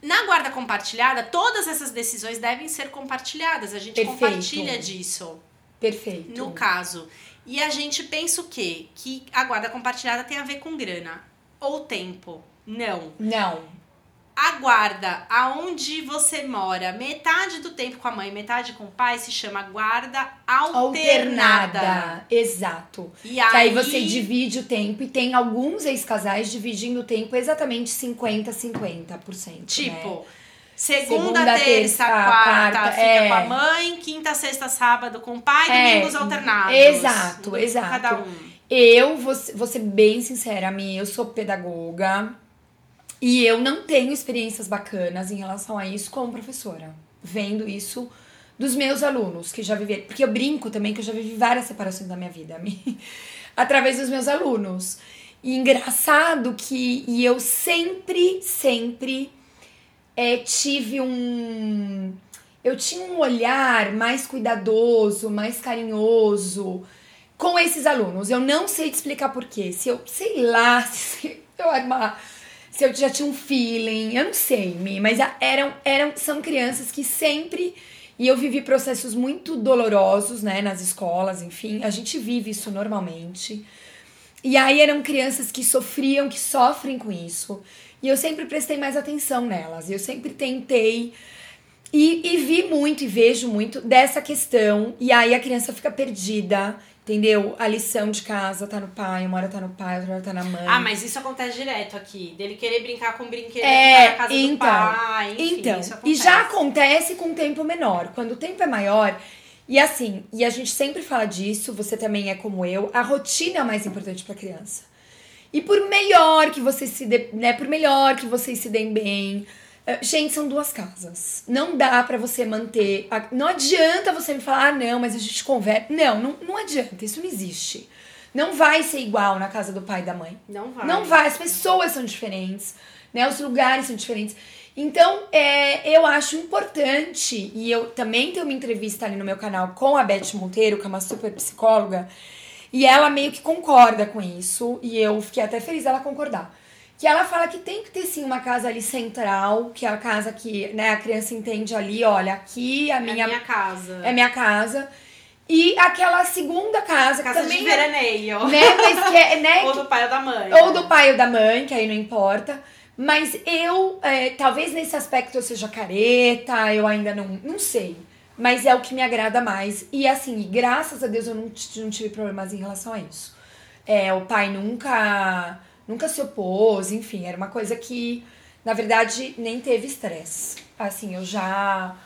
Na guarda compartilhada, todas essas decisões devem ser compartilhadas. A gente Perfeito. compartilha disso, Perfeito. no caso. E a gente pensa o quê? Que a guarda compartilhada tem a ver com grana ou tempo. Não. Não. A guarda aonde você mora, metade do tempo com a mãe, metade com o pai, se chama guarda alternada. Alternada. Exato. E Que aí você divide o tempo e tem alguns ex-casais dividindo o tempo exatamente 50-50%. Tipo, né? segunda, Segunda, terça, terça, quarta, quarta, fica é. com a mãe, quinta, sexta, sábado com o pai, É, domingos alternados. exato, exato. Cada um. Eu vou, vou ser bem sincera, minha, eu sou pedagoga e eu não tenho experiências bacanas em relação a isso como professora. Vendo isso dos meus alunos que já viveram. Porque eu brinco também que eu já vivi várias separações da minha vida, através dos meus alunos. E engraçado que e eu sempre, sempre é, tive um. Eu tinha um olhar mais cuidadoso, mais carinhoso com esses alunos. Eu não sei te explicar porquê. Se eu, sei lá, se eu uma- se eu já tinha um feeling, eu não sei, Mi, mas eram, eram, são crianças que sempre. E eu vivi processos muito dolorosos, né, nas escolas, enfim. A gente vive isso normalmente. E aí eram crianças que sofriam, que sofrem com isso. E eu sempre prestei mais atenção nelas. Eu sempre tentei. E, e vi muito e vejo muito dessa questão. E aí a criança fica perdida, entendeu? A lição de casa tá no pai, uma hora tá no pai, outra hora tá na mãe. Ah, mas isso acontece direto aqui. Dele querer brincar com brinquedo É, na casa do então, pai. Enfim, Então, e já acontece com tempo menor. Quando o tempo é maior, e assim, e a gente sempre fala disso, você também é como eu, a rotina é o mais importante pra criança. E por melhor que vocês se dê, né, por melhor que vocês se deem bem, gente, são duas casas. Não dá pra você manter, a- não adianta você me falar, ah, não, mas a gente conversa. Não, não, não adianta, isso não existe. Não vai ser igual na casa do pai e da mãe. Não vai. Não vai, as pessoas são diferentes, né? Os lugares são diferentes. Então, é, eu acho importante, e eu também tenho uma entrevista ali no meu canal com a Beth Monteiro, que é uma super psicóloga, e ela meio que concorda com isso, e eu fiquei até feliz dela concordar. Que ela fala que tem que ter sim uma casa ali central, que é a casa que né, a criança entende ali, olha, aqui a É minha, minha casa. é minha casa. E aquela segunda casa, casa que de também é, veraneio. né, mas que é, né, Ou do pai ou da mãe. ou do pai ou da mãe, que aí não importa. Mas eu, é, talvez nesse aspecto eu seja careta, eu ainda não, não sei. Mas é o que me agrada mais. E assim, graças a Deus eu não, não tive problemas em relação a isso. É, o pai nunca, nunca se opôs, enfim, era uma coisa que, na verdade, nem teve estresse. Assim, eu já.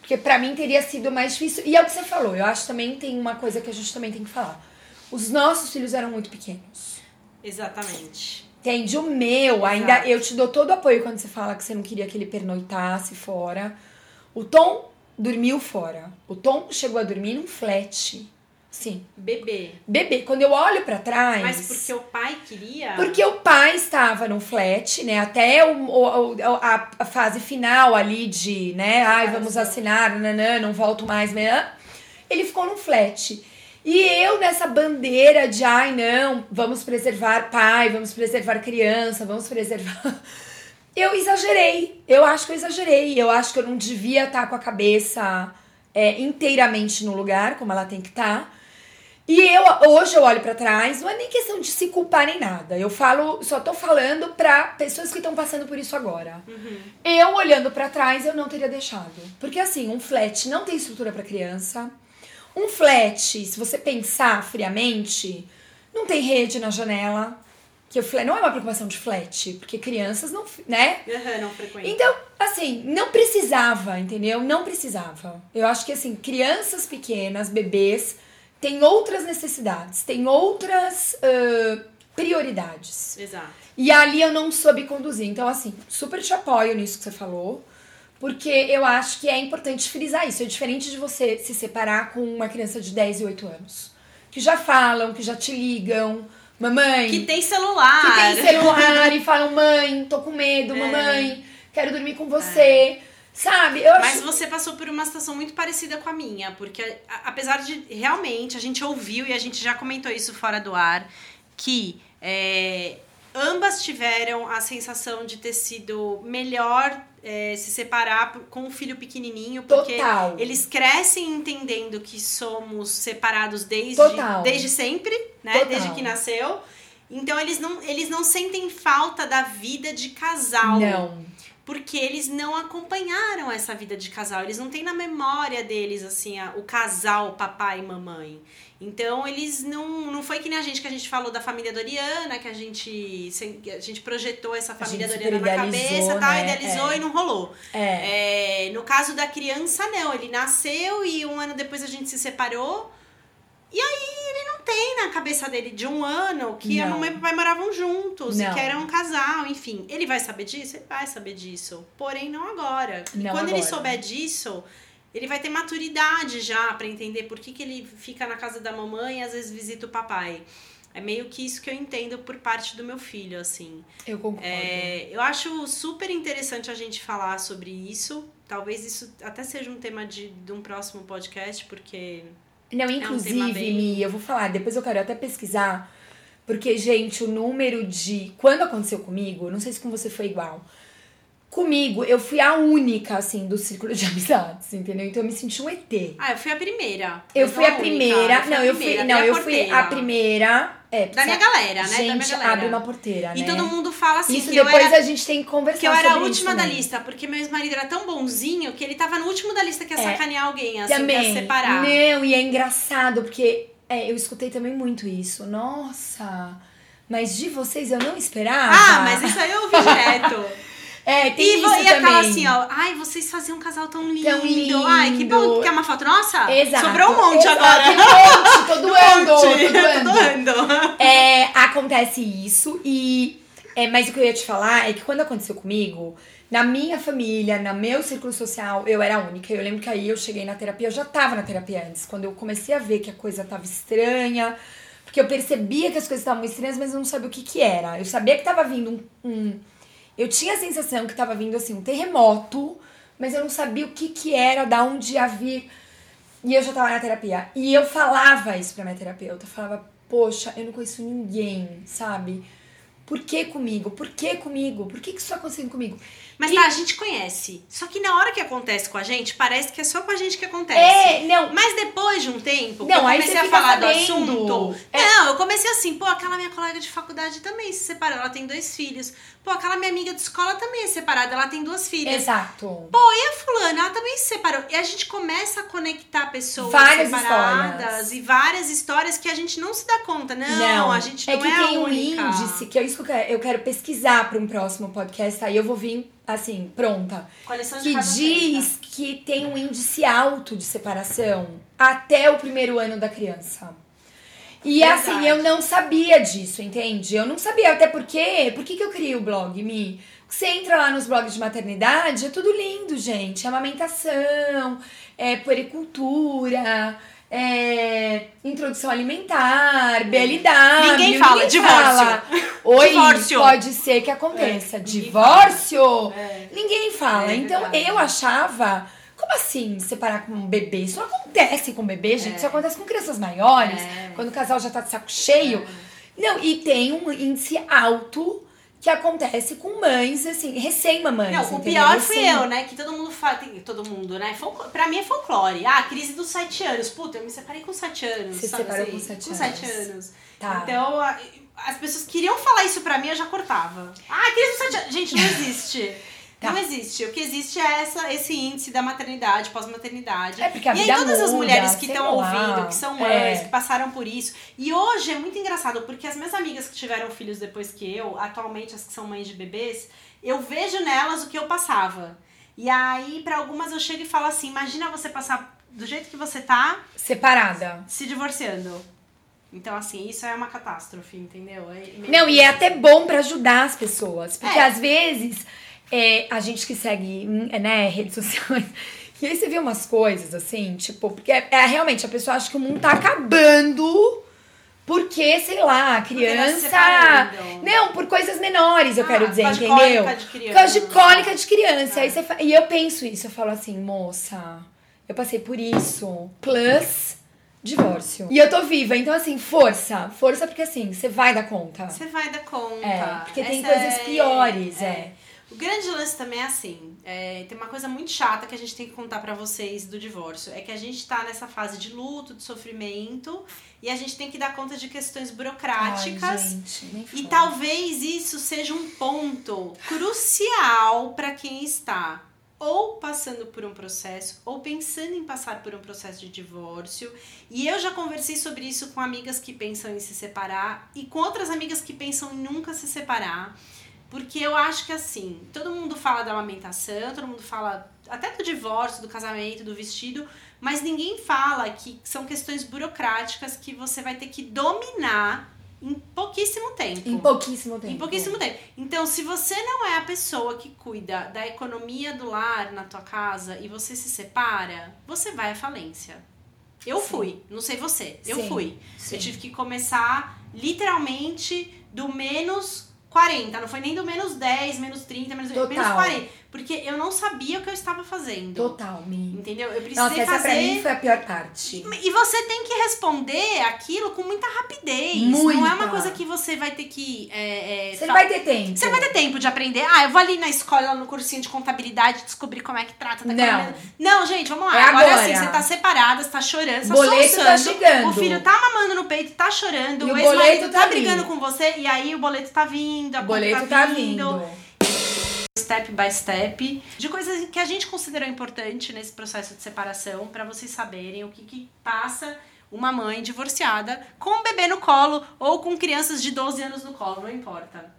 Porque pra mim teria sido mais difícil. E é o que você falou, eu acho também tem uma coisa que a gente também tem que falar. Os nossos filhos eram muito pequenos. Exatamente. Entende? O meu, ainda eu te dou todo o apoio quando você fala que você não queria que ele pernoitasse fora. O Tom dormiu fora. O Tom chegou a dormir num flat. Sim. Bebê. Bebê, quando eu olho pra trás. Mas porque o pai queria. Porque o pai estava num flat, né? Até o, o- a, a fase final ali de, né? Ai, vamos assinar, nanã, não volto mais, né? Ele ficou num flat. E eu nessa bandeira de, ai, não, vamos preservar pai, vamos preservar criança, vamos preservar. Eu exagerei. Eu acho que eu exagerei. Eu acho que eu não devia estar com a cabeça é, inteiramente no lugar, como ela tem que estar. E eu hoje eu olho para trás, não é nem questão de se culpar nem nada. Eu falo, só tô falando para pessoas que estão passando por isso agora. Uhum. Eu olhando para trás, eu não teria deixado. Porque assim, um flat não tem estrutura para criança. Um flat, se você pensar friamente, não tem rede na janela. Que o flat não é uma preocupação de flat, porque crianças não, né? Uhum, não frequentam. Então, assim, não precisava, entendeu? Não precisava. Eu acho que assim, crianças pequenas, bebês, têm outras necessidades, têm outras uh, prioridades. Exato. E ali eu não soube conduzir. Então, assim, super te apoio nisso que você falou. Porque eu acho que é importante frisar isso. É diferente de você se separar com uma criança de 10 e 8 anos. Que já falam, que já te ligam. Mamãe. Que tem celular. Que tem celular e falam, mãe, tô com medo, é. mamãe, quero dormir com você. É. Sabe? Eu Mas você passou por uma situação muito parecida com a minha, porque apesar de realmente a gente ouviu e a gente já comentou isso fora do ar, que é, ambas tiveram a sensação de ter sido melhor é, se separar com o filho pequenininho, porque Total. eles crescem entendendo que somos separados desde, desde sempre, né? Total. Desde que nasceu. Então eles não, eles não sentem falta da vida de casal. Não. Porque eles não acompanharam essa vida de casal. Eles não têm na memória deles, assim, a, o casal, papai e mamãe. Então, eles não. Não foi que nem a gente que a gente falou da família Doriana, que a gente, a gente projetou essa família Doriana na cabeça, tal, né? idealizou é. e não rolou. É. É, no caso da criança, não. Ele nasceu e um ano depois a gente se separou. E aí tem na cabeça dele de um ano que não. a mamãe e o papai moravam juntos não. e que eram um casal, enfim. Ele vai saber disso? Ele vai saber disso. Porém, não agora. Não e quando agora. ele souber disso, ele vai ter maturidade já para entender por que, que ele fica na casa da mamãe e às vezes visita o papai. É meio que isso que eu entendo por parte do meu filho, assim. Eu concordo. É, eu acho super interessante a gente falar sobre isso. Talvez isso até seja um tema de, de um próximo podcast, porque. Não, inclusive, é um bem... Mi, eu vou falar, depois eu quero até pesquisar. Porque, gente, o número de. Quando aconteceu comigo, não sei se com você foi igual comigo, eu fui a única, assim, do círculo de amizades, entendeu? Então eu me senti um ET. Ah, eu fui a primeira. Eu fui a, primeira. não, eu fui. Não, eu fui a primeira. É, da minha galera, né? Gente, da minha galera. abre uma porteira, né? E todo mundo fala assim isso que depois era, a gente tem que conversar Que eu era a última da lista, porque meu ex-marido era tão bonzinho que ele tava no último da lista que ia É. sacanear alguém, assim, Também. pra separar. Não, e é engraçado, porque é, eu escutei também muito isso. Nossa, mas de vocês eu não esperava. Ah, mas isso aí eu ouvi direto. É, tem E, isso e também. assim, ó. Ai, vocês faziam um casal tão lindo. Tão lindo. Ai, que bom. Quer uma foto nossa? Exato. Sobrou um monte Exato, agora. Um monte, tô doando, tô monte. doando. Tô doando. É, acontece isso e. É, mas o que eu ia te falar é que quando aconteceu comigo, na minha família, no meu círculo social, eu era a única. Eu lembro que aí eu cheguei na terapia, eu já tava na terapia antes, quando eu comecei a ver que a coisa tava estranha, porque eu percebia que as coisas estavam estranhas, mas eu não sabia o que que era. Eu sabia que tava vindo um. um- eu tinha a sensação que tava vindo assim um terremoto, mas eu não sabia o que que era, da onde ia vir. E eu já tava na terapia. E eu falava isso pra minha terapeuta. Eu falava, poxa, eu não conheço ninguém, sabe? Por que comigo? Por que comigo? Por que, que isso tá acontecendo comigo? Mas E- tá, a gente conhece. Só que na hora que acontece com a gente, parece que é só com a gente que acontece. É, não. Mas depois de um tempo, que Não, eu comecei a falar do sabendo. assunto. É. Não, eu comecei assim, pô, aquela minha colega de faculdade também se separou, ela tem dois filhos. Pô, aquela minha amiga de escola também é separada, ela tem duas filhas. Exato. Pô, e a fulana, ela também se separou. E a gente começa a conectar pessoas Várias separadas histórias. e várias histórias que a gente não se dá conta. Não, a gente não é é, que tem um índice, que é isso que eu quero, eu quero pesquisar para um próximo podcast, aí eu vou vir, assim, pronta. Coleção Que diz que tem um índice alto de separação até o primeiro ano da criança. E Verdade. assim, eu não sabia disso, entende? Eu não sabia, até porque. Por que, que eu criei o blog, Mi? Você entra lá nos blogs de maternidade, é tudo lindo, gente. Amamentação, é puericultura, é introdução alimentar, BLW. Ninguém fala, fala. Oi, Divórcio. pode ser que aconteça. É, ninguém Divórcio? É. Ninguém fala. É então eu achava. Como assim separar com um bebê? Isso não acontece com bebê, gente. É. Isso acontece com crianças maiores, É. quando o casal já tá de saco cheio. Não, e tem um índice alto que acontece com mães, assim, recém-mamães. Não, o pior fui Recém- eu, né? Que todo mundo fala. Todo mundo, né? Folclore, pra mim é folclore. Ah, crise dos sete anos. Puta, eu me separei com sete anos. Você sabe separou assim? com sete Com anos. sete anos. Tá. Então, as pessoas queriam falar isso pra mim, eu já cortava. Ah, crise dos sete anos. Gente, não existe. Tá. Não existe. O que existe é essa, esse índice da maternidade, pós-maternidade. É, porque a e aí todas as muda, mulheres que estão ouvindo, que são mães, É. que passaram por isso. E hoje é muito engraçado, porque as minhas amigas que tiveram filhos depois que eu, atualmente as que são mães de bebês, eu vejo nelas o que eu passava. E aí, pra algumas eu chego e falo assim: imagina você passar do jeito que você tá, Separada. se divorciando. Então, assim, isso é uma catástrofe, entendeu? É meio- Não, e é até bom pra ajudar as pessoas. Porque É. às vezes, é, a gente que segue, né, redes sociais. E aí você vê umas coisas assim, tipo, porque é, é, realmente a pessoa acha que o mundo tá acabando porque, sei lá, a se criança. Não, por coisas menores, eu Ah, quero dizer, entendeu? cólica de criança. Por causa de cólica de criança. Ah. Aí você fa- E eu penso isso, eu falo assim, moça, eu passei por isso. Plus divórcio. E eu tô viva, então assim, força. Força porque assim, você vai dar conta. Você vai dar conta. É, porque tem Essa coisas piores, é. O grande lance também é assim, é, tem uma coisa muito chata que a gente tem que contar pra vocês do divórcio, é que a gente tá nessa fase de luto, de sofrimento, e a gente tem que dar conta de questões burocráticas. Ai, gente, E talvez isso seja um ponto crucial para quem está ou passando por um processo ou pensando em passar por um processo de divórcio. E eu já conversei sobre isso com amigas que pensam em se separar e com outras amigas que pensam em nunca se separar. Porque eu acho que assim, todo mundo fala da amamentação, todo mundo fala até do divórcio, do casamento, do vestido, mas ninguém fala que são questões burocráticas que você vai ter que dominar em pouquíssimo tempo. Em pouquíssimo tempo. Em pouquíssimo tempo. Então, se você não é a pessoa que cuida da economia do lar na tua casa e você se separa, você vai à falência. Eu Sim. fui, não sei você, eu Sim, fui. sim. Eu tive que começar literalmente do menos 40, não foi nem do menos 10, menos 30, menos, Total. menos 40. Porque eu não sabia o que eu estava fazendo. Total, Mi. Entendeu? Eu precisei Nossa, essa fazer. pra mim foi a pior parte. E você tem que responder aquilo com muita rapidez. Muita. Não é uma coisa que você vai ter que. é, é, Você não vai ter tempo. Você não vai ter tempo de aprender. Ah, eu vou ali na escola, no cursinho de contabilidade, descobrir como é que trata. da Não. economia. Não, gente, vamos lá. É agora agora. sim, você tá separada, você tá chorando, você tá Boleto tá chegando. O filho tá mamando no peito, tá chorando. E o o ex-marido tá, tá brigando com você. E aí o boleto tá vindo, a O boleto tá tá vindo. vindo. Step by step. De coisas que a gente considerou importante nesse processo de separação, pra vocês saberem o que, que passa uma mãe divorciada com um bebê no colo ou com crianças de 12 anos no colo, não importa.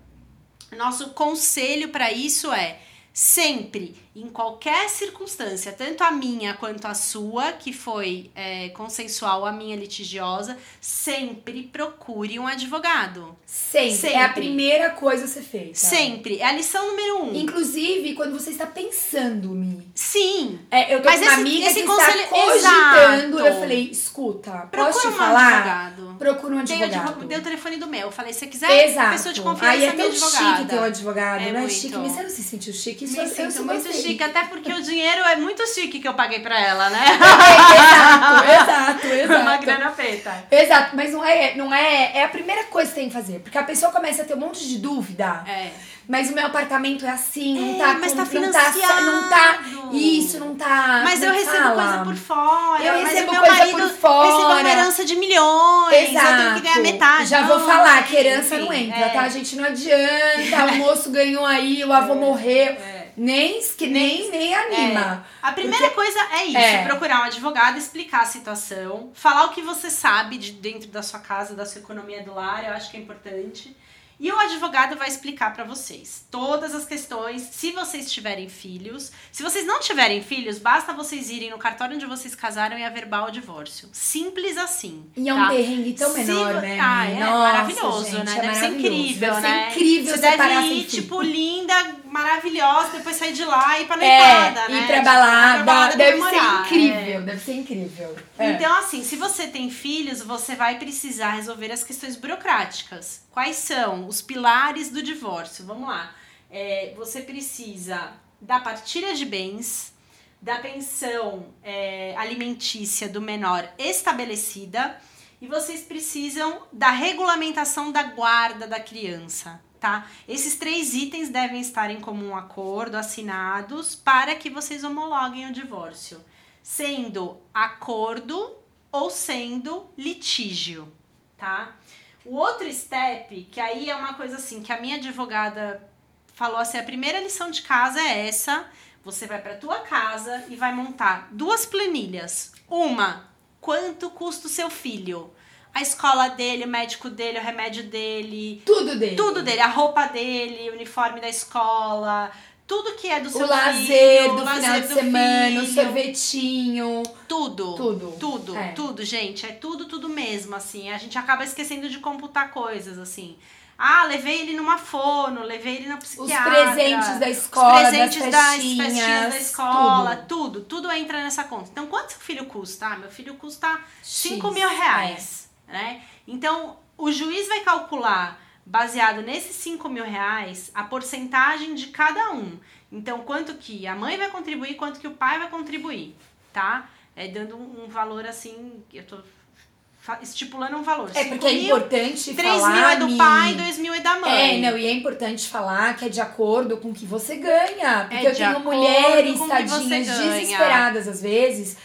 Nosso conselho pra isso é sempre, em qualquer circunstância, tanto a minha quanto a sua, que foi é, consensual, a minha litigiosa, sempre procure um advogado. Sempre. Sempre. É a primeira coisa a ser feita. Sempre. É a lição número um. Inclusive, quando você está pensando, Mi. Sim. É, eu tô Mas com uma esse- amiga esse que conselho- está cogitando. Exato. Eu falei, escuta, Procura posso te um falar? advogado. Procura um advogado. advo- dei o telefone do meu. Eu falei, se você quiser, Exato. pessoa de confiança, Aí é minha tão advogada. chique ter um advogado, É não é muito. chique? Mas você não se sentiu chique? Isso Me eu sinto sou muito gostei. Chique, até porque o dinheiro é muito chique que eu paguei pra ela, né? exato, exato, exato. Uma grana feita. Exato, mas não é, não é. É a primeira coisa que tem que fazer. Porque a pessoa começa a ter um monte de dúvida. É. Mas o meu apartamento é assim, não É, tá mas tá não tá, financiado. não tá. Isso, não tá. Mas eu é recebo fala? coisa por fora. Eu recebo coisa marido por fora. uma herança de milhões. Exato. Eu tenho que ganhar metade. Já Não, vou falar que enfim, herança não entra, é. tá? Gente, não adianta. O moço ganhou aí, o avô morreu. É. Nem, que nem, nem anima. A primeira coisa é isso, É. procurar um advogado, explicar a situação, falar o que você sabe de dentro da sua casa, da sua economia do lar, eu acho que é importante. E o advogado vai explicar pra vocês todas as questões, se vocês tiverem filhos. Se vocês não tiverem filhos, basta vocês irem no cartório onde vocês casaram e averbar o divórcio. Simples assim. E é um tá? perrengue tão Se menor, vo- né? Ah, é Nossa, maravilhoso, gente, né? é deve ser incrível, deve né? Ser incrível Você deve ir, tipo, linda, maravilhosa, depois sair de lá e ir pra É, noitada, né? ir pra balada, pra balada deve comemorar, ser incrível, é. deve ser incrível. É. Então, assim, se você tem filhos, você vai precisar resolver as questões burocráticas. Quais são os pilares do divórcio? Vamos lá. É, você precisa da partilha de bens, da pensão é, alimentícia do menor estabelecida e vocês precisam da regulamentação da guarda da criança. Tá? Esses três itens devem estar em comum acordo, assinados, para que vocês homologuem o divórcio, sendo acordo ou sendo litígio, tá? O outro step, que aí é uma coisa assim, que a minha advogada falou assim, a primeira lição de casa é essa, você vai para tua casa e vai montar duas planilhas. Uma, quanto custa o seu filho? A escola dele, o médico dele, o remédio dele. Tudo dele. Tudo dele. A roupa dele, o uniforme da escola. Tudo que é do seu o lazer filho, do o lazer final de do semana, o filho. sorvetinho. Tudo. Tudo. Tudo, É. tudo, gente. É tudo, tudo mesmo, assim. A gente acaba esquecendo de computar coisas, assim. Ah, levei ele numa fono, levei ele na Os psiquiatra. presentes da escola, os presentes das das festinhas, festinhas da escola, tudo. tudo. tudo, entra nessa conta. Então, quanto seu filho custa? Ah, meu filho custa 5 X, mil reais, né? Então, o juiz vai calcular, baseado nesses 5 mil reais, a porcentagem de cada um. Então, quanto que a mãe vai contribuir, quanto que o pai vai contribuir, tá? É dando um, valor assim, eu tô estipulando um valor. É porque é mil, importante 3 falar. mil é do Mi, pai, 2 mil é da É, mãe. não, e é importante falar que é de acordo com o que você ganha. Porque É eu tenho mulheres, tadinhas, desesperadas às vezes,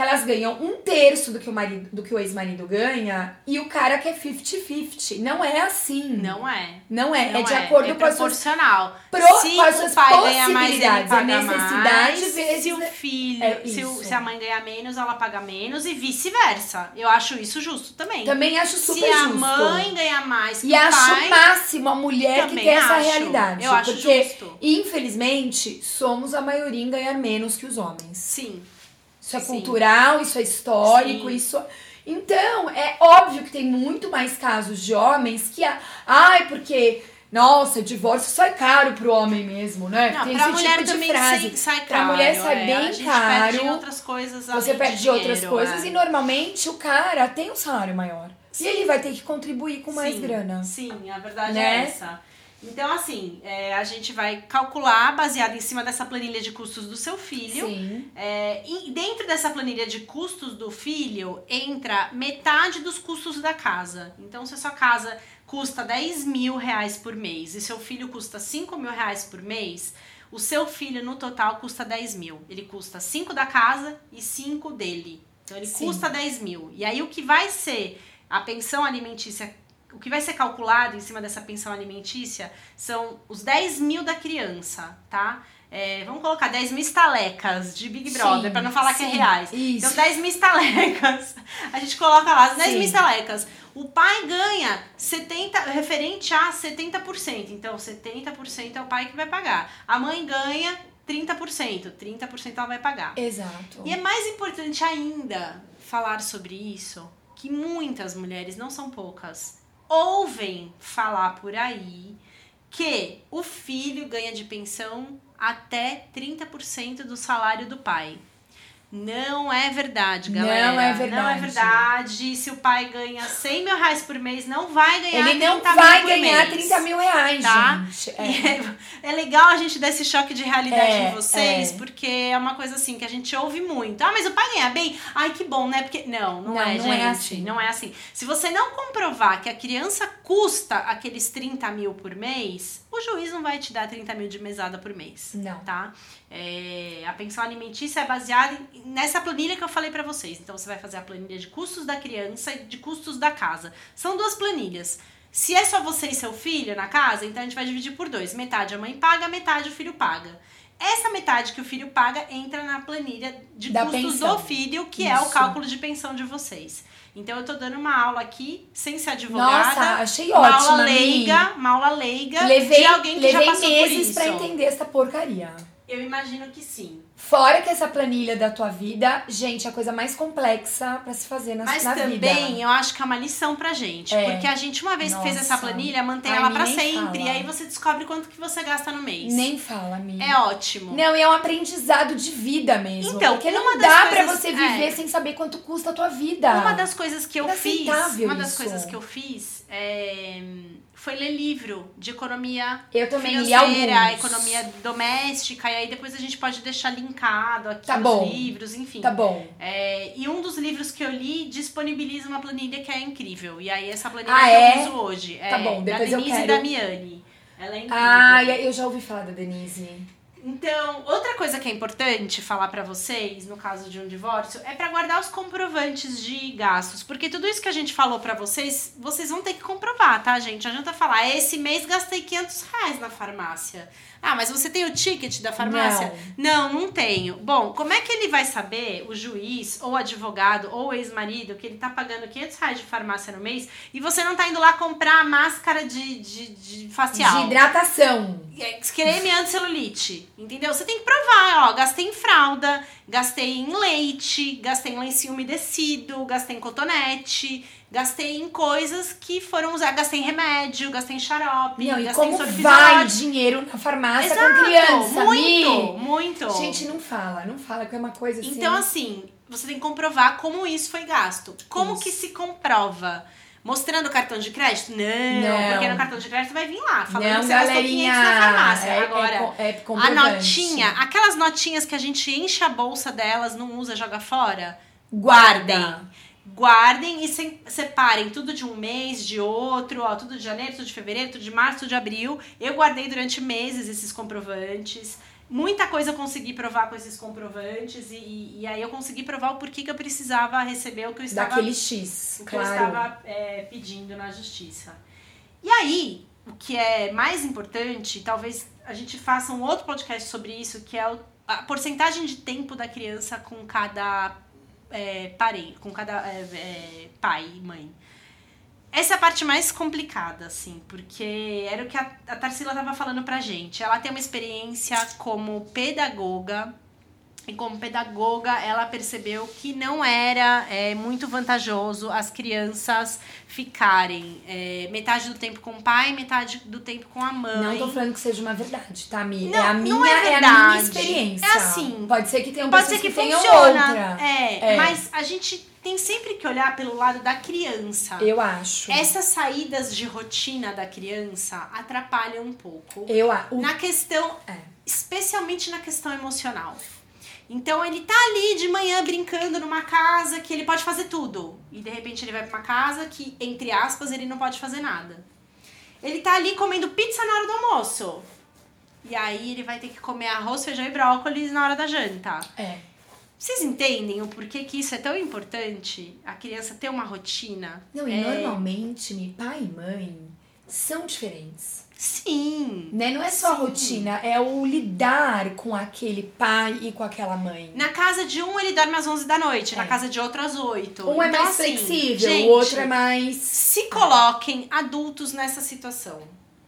que elas ganham um terço do que o marido, do que o ex-marido ganha, e o cara quer 50-50. Não é assim. Não é. Não é. Não é de acordo é com as suas proporcional. pro- se com as o suas pai ganha mais, ele possibilidades, a paga necessidade mais. vezes- Se o filho, É, se, o- se a mãe ganhar menos, ela paga menos e vice-versa. Eu acho isso justo também. Também acho super se a justo. mãe ganhar mais E acho pai, o máximo a mulher que tem essa realidade. Eu acho porque, justo. infelizmente, somos a maioria em ganhar menos que os homens. Sim. Isso é Sim. cultural, isso é histórico, Sim. isso. Então, é óbvio que tem muito mais casos de homens que. a- Ai, porque. Nossa, divórcio só é caro pro homem mesmo, né? Não, tem pra esse mulher tipo de também frase. sai, sai Pra caro. mulher sai é. bem a gente caro, Perde outras coisas Você perde de outras dinheiro, coisas é. e normalmente o cara tem um salário maior. E ele vai ter que contribuir com mais Sim, grana. Sim, a verdade Né? é essa. Então, assim, é, a gente vai calcular baseado em cima dessa planilha de custos do seu filho. Sim. É, e dentro dessa planilha de custos do filho, entra metade dos custos da casa. Então, se a sua casa custa 10 mil reais por mês e seu filho custa 5 mil reais por mês, o seu filho no total custa 10 mil. Ele custa 5 da casa e 5 dele. Então, ele Sim. custa 10 mil. E aí, o que vai ser a pensão alimentícia o que vai ser calculado em cima dessa pensão alimentícia são os 10 mil da criança, tá? É, vamos colocar 10 mil estalecas de Big Brother, Sim, pra não falar que é sim, reais. isso. Então, 10 mil estalecas. A gente coloca lá as 10 mil Sim. estalecas. O pai ganha 70, referente a 70%. Então, 70% é o pai que vai pagar. A mãe ganha 30%. 30% ela vai pagar. Exato. E é mais importante ainda falar sobre isso, que muitas mulheres, não são poucas, ouvem falar por aí que o filho ganha de pensão até 30% do salário do pai. Não é verdade, Não galera. é Não é verdade. verdade. Se o pai ganha 100 mil reais por mês, não vai ganhar Ele não 30 vai ganhar mês. 30 mil reais, Tá? É. É, é legal a gente dar esse choque de realidade É, em vocês, é. porque é uma coisa assim que a gente ouve muito. Ah, mas o pai ganha bem? Ai, que bom, né? Porque. Não, não, Não, é, não gente. é assim. Não é assim. Se você não comprovar que a criança custa aqueles 30 mil por mês, o juiz não vai te dar 30 mil de mesada por mês. Não. Tá? É, a pensão alimentícia é baseada em- nessa planilha que eu falei pra vocês. Então você vai fazer a planilha de custos da criança e de custos da casa. São duas planilhas. Se é só você e seu filho na casa, então a gente vai dividir por dois. Metade a mãe paga, metade o filho paga. Essa metade que o filho paga entra na planilha de Da custos pensão. do filho, que é o Isso. cálculo de pensão de vocês. Então eu tô dando uma aula aqui, sem ser advogada. Nossa, achei uma ótima, aula Mi. leiga, uma aula leiga Levei, de alguém que já passou por meses isso. pra entender essa porcaria. Eu imagino que sim. Fora que essa planilha da tua vida, gente, é a coisa mais complexa pra se fazer na, Mas na também vida. eu acho que é uma lição pra gente. É. Porque a gente, uma vez que fez essa Nossa. planilha, mantém Ai, ela pra sempre. E aí você descobre quanto que você gasta no mês. Nem fala, amiga. É ótimo. Não, e é um aprendizado de vida mesmo. Então, porque não dá pra coisas- você viver é. sem saber quanto custa a tua vida. Uma das coisas que eu fiz, uma das isso. coisas que eu fiz é, foi ler livro de economia Eu também financeira, alguns. economia doméstica, e aí depois a gente pode deixar linkado aqui Tá os bom. livros, enfim. Tá bom. É, e um dos livros que eu li disponibiliza uma planilha que é incrível. E aí essa planilha Ah, que é? eu uso hoje. É, Tá bom, depois da eu Denise quero. Damiani. Ela é incrível. Ah, eu já ouvi falar da Denise. Então, outra coisa que é importante falar para vocês, no caso de um divórcio, é para guardar os comprovantes de gastos, porque tudo isso que a gente falou para vocês, vocês vão ter que comprovar, tá, gente? Não adianta falar, esse mês gastei 500 reais na farmácia. Ah, mas você tem o ticket da farmácia? Não. não, não tenho. Bom, como é que ele vai saber, o juiz, ou advogado, ou ex-marido, que ele tá pagando 500 reais de farmácia no mês e você não tá indo lá comprar a máscara de, de, de facial? De hidratação. É, creme anti-celulite, entendeu? Você tem que provar, ó, gastei em fralda, gastei em leite, gastei em lencinho umedecido, gastei em cotonete Gastei em coisas que foram usar, gastei em remédio, gastei em xarope, Não, gastei e como vai dinheiro na farmácia Exato, com criança? Muito, Mi? muito. Gente, não fala, não fala que é uma coisa assim. Então, assim, você tem que comprovar como isso foi gasto. Como isso. que se comprova? Mostrando o cartão de crédito? Não, não, porque no cartão de crédito vai vir lá, falando não, que você gastou 500 na farmácia. É, Agora, é, é a notinha, aquelas notinhas que a gente enche a bolsa delas, não usa, joga fora, guardem guardem e se, separem tudo de um mês, de outro, ó, tudo de janeiro, tudo de fevereiro, tudo de março, tudo de abril. Eu guardei durante meses esses comprovantes. Muita coisa eu consegui provar com esses comprovantes e, e aí eu consegui provar o porquê que eu precisava receber o que eu estava... Daquele X, O que claro. eu estava é, pedindo na justiça. E aí, o que é mais importante, talvez a gente faça um outro podcast sobre isso, que é a porcentagem de tempo da criança com cada é, com cada é, é, pai e mãe. Essa é a parte mais complicada, assim, porque era o que a, a Tarsila estava falando pra gente. Ela tem uma experiência como pedagoga e como pedagoga, ela percebeu que não era é, muito vantajoso as crianças ficarem é, metade do tempo com o pai, metade do tempo com a mãe. Não tô falando que seja uma verdade, tá, Mi? Não, é a minha, é, é, a minha experiência. É assim. Pode ser que tenha pode ser que, que funciona. outra. É, é, mas a gente tem sempre que olhar pelo lado da criança. Eu acho. Essas saídas de rotina da criança atrapalham um pouco. Eu acho. Na questão, é. especialmente na questão emocional. Então ele tá ali de manhã brincando numa casa que ele pode fazer tudo. E de repente ele vai pra uma casa que, entre aspas, ele não pode fazer nada. Ele tá ali comendo pizza na hora do almoço. E aí ele vai ter que comer arroz, feijão e brócolis na hora da janta. É. Vocês entendem o porquê que isso é tão importante? A criança ter uma rotina? Não, e é... normalmente, pai e mãe são diferentes. Sim. Né? Não é só a rotina, é o lidar com aquele pai e com aquela mãe. Na casa de um, ele dorme às 11 da noite, é. na casa de outro, às 8. Um é então, é mais assim, flexível, gente, o outro é mais. Se coloquem adultos nessa situação.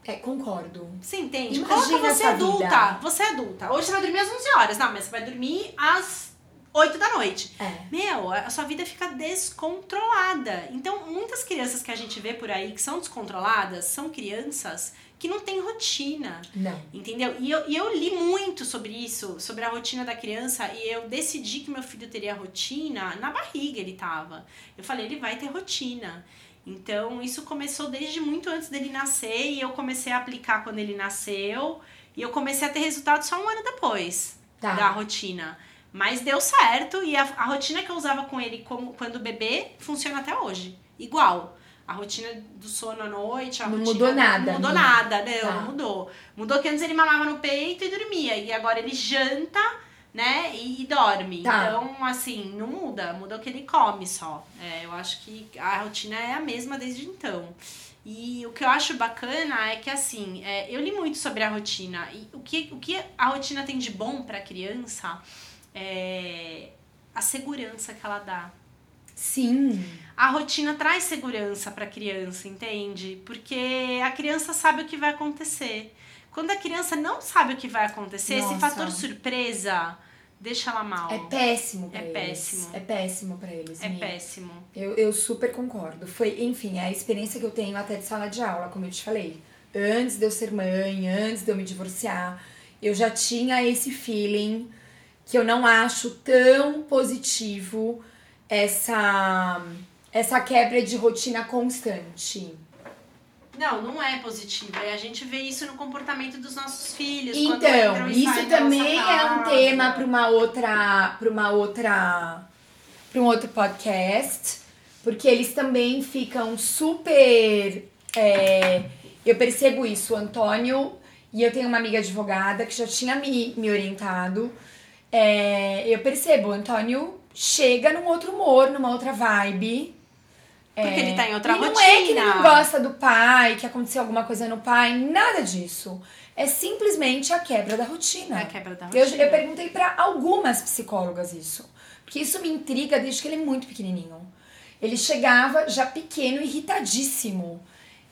É, concordo. Você entende? Imagina Coloca você adulta. Vida. Você é adulta. Hoje você vai dormir às 11 horas. Não, mas você vai dormir às 8 da noite. É. Meu, a sua vida fica descontrolada. Então, muitas crianças que a gente vê por aí que são descontroladas são crianças que não têm rotina. Não. Entendeu? E eu, e eu li muito sobre isso, sobre a rotina da criança, e eu decidi que meu filho teria rotina, na barriga ele tava. Eu falei, ele vai ter rotina. Então, isso começou desde muito antes dele nascer, e eu comecei a aplicar quando ele nasceu, e eu comecei a ter resultado só um ano depois tá. da rotina. Mas deu certo e a, a rotina que eu usava com ele como, quando bebê funciona até hoje. Igual. A rotina do sono à noite, a não rotina, mudou nada. Não mudou nada, não, tá. não mudou. Mudou que antes ele mamava no peito e dormia. E agora ele janta, né, e, e dorme. Tá. Então, assim, não muda. Muda o que ele come só. É, eu acho que a rotina é a mesma desde então. E o que eu acho bacana é que, assim, é, eu li muito sobre a rotina. E o que, o que a rotina tem de bom pra criança é, a segurança que ela dá. Sim. A rotina traz segurança para a criança, entende? Porque a criança sabe o que vai acontecer. Quando a criança não sabe o que vai acontecer, Nossa. esse fator surpresa deixa ela mal. É péssimo pra é eles. Péssimo. É péssimo para eles. É minha. péssimo. Eu, eu super concordo. Foi, enfim, a experiência que eu tenho até de sala de aula, como eu te falei. Antes de eu ser mãe, antes de eu me divorciar, eu já tinha esse feeling que eu não acho tão positivo essa essa quebra de rotina constante. Não, não é positivo. E a gente vê isso no comportamento dos nossos filhos. Então, isso também é um tema para uma outra, para uma outra, para um outro podcast, porque eles também ficam super é, Eu percebo isso. O Antônio, e eu tenho uma amiga advogada que já tinha me, me orientado. É, eu percebo, o Antônio chega num outro humor, numa outra vibe. Porque é, ele tá em outra e rotina. Não é que ele não gosta do pai, que aconteceu alguma coisa no pai, nada disso. É simplesmente a quebra da rotina. É a quebra da rotina. Eu, eu perguntei para algumas psicólogas isso. Porque isso me intriga desde que ele é muito pequenininho. Ele chegava já pequeno, irritadíssimo.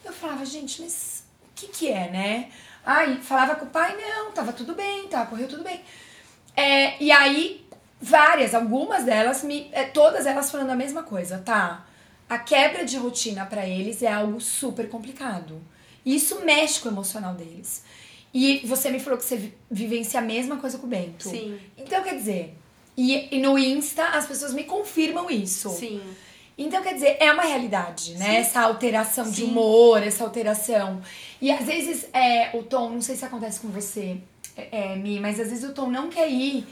Eu falava, gente, mas o que que é, né? Aí falava com o pai, não, tava tudo bem, tá, correu tudo bem. É, e aí, várias, algumas delas, me, é, todas elas falando a mesma coisa, tá? A quebra de rotina para eles é algo super complicado. E isso mexe com o emocional deles. E você me falou que você vivencia a mesma coisa com o Bento. Sim. Então, quer dizer, e, e no Insta as pessoas me confirmam isso. Sim. Então, quer dizer, é uma realidade, né? Sim. Essa alteração Sim. de humor, essa alteração. E às vezes é, o Tom, não sei se acontece com você, é, é, Mi, mas às vezes o Tom não quer ir.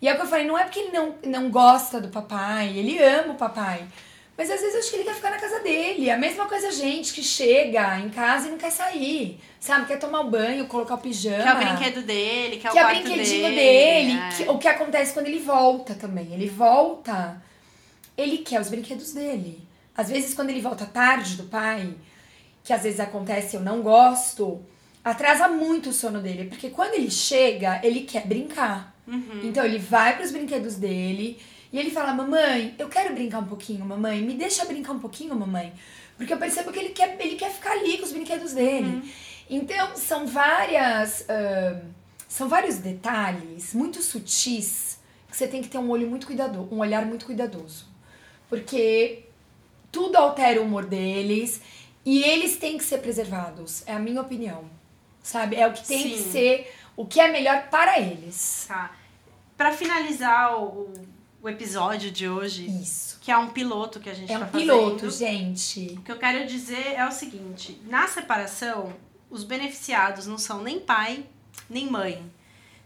E é o que eu falei, não é porque ele não, não gosta do papai, ele ama o papai. Mas às vezes eu acho que ele quer ficar na casa dele. A mesma coisa a gente que chega em casa e não quer sair. Sabe? Quer tomar o banho, colocar o pijama. Que é o brinquedo dele, que é o que é o brinquedinho dele. dele. é. que- o que acontece quando ele volta também. Ele volta, ele quer os brinquedos dele. Às vezes, quando ele volta tarde do pai, que às vezes acontece eu não gosto, atrasa muito o sono dele. Porque quando ele chega, ele quer brincar. Uhum. Então ele vai pros brinquedos dele e ele fala: Mamãe, eu quero brincar um pouquinho, mamãe. Me deixa brincar um pouquinho, mamãe. Porque eu percebo que ele quer, ele quer ficar ali com os brinquedos dele. Uhum. Então são várias. ahn, são vários detalhes muito sutis que você tem que ter um olho muito cuidadoso, um olhar muito cuidadoso. Porque tudo altera o humor deles e eles têm que ser preservados. É a minha opinião. Sabe? É o que tem que Sim. ser o que é melhor para eles. Tá. Pra finalizar o, o episódio de hoje, Isso. que é um piloto que a gente É tá um piloto, fazendo, gente. o que eu quero dizer é o seguinte: na separação, os beneficiados não são nem pai, nem mãe.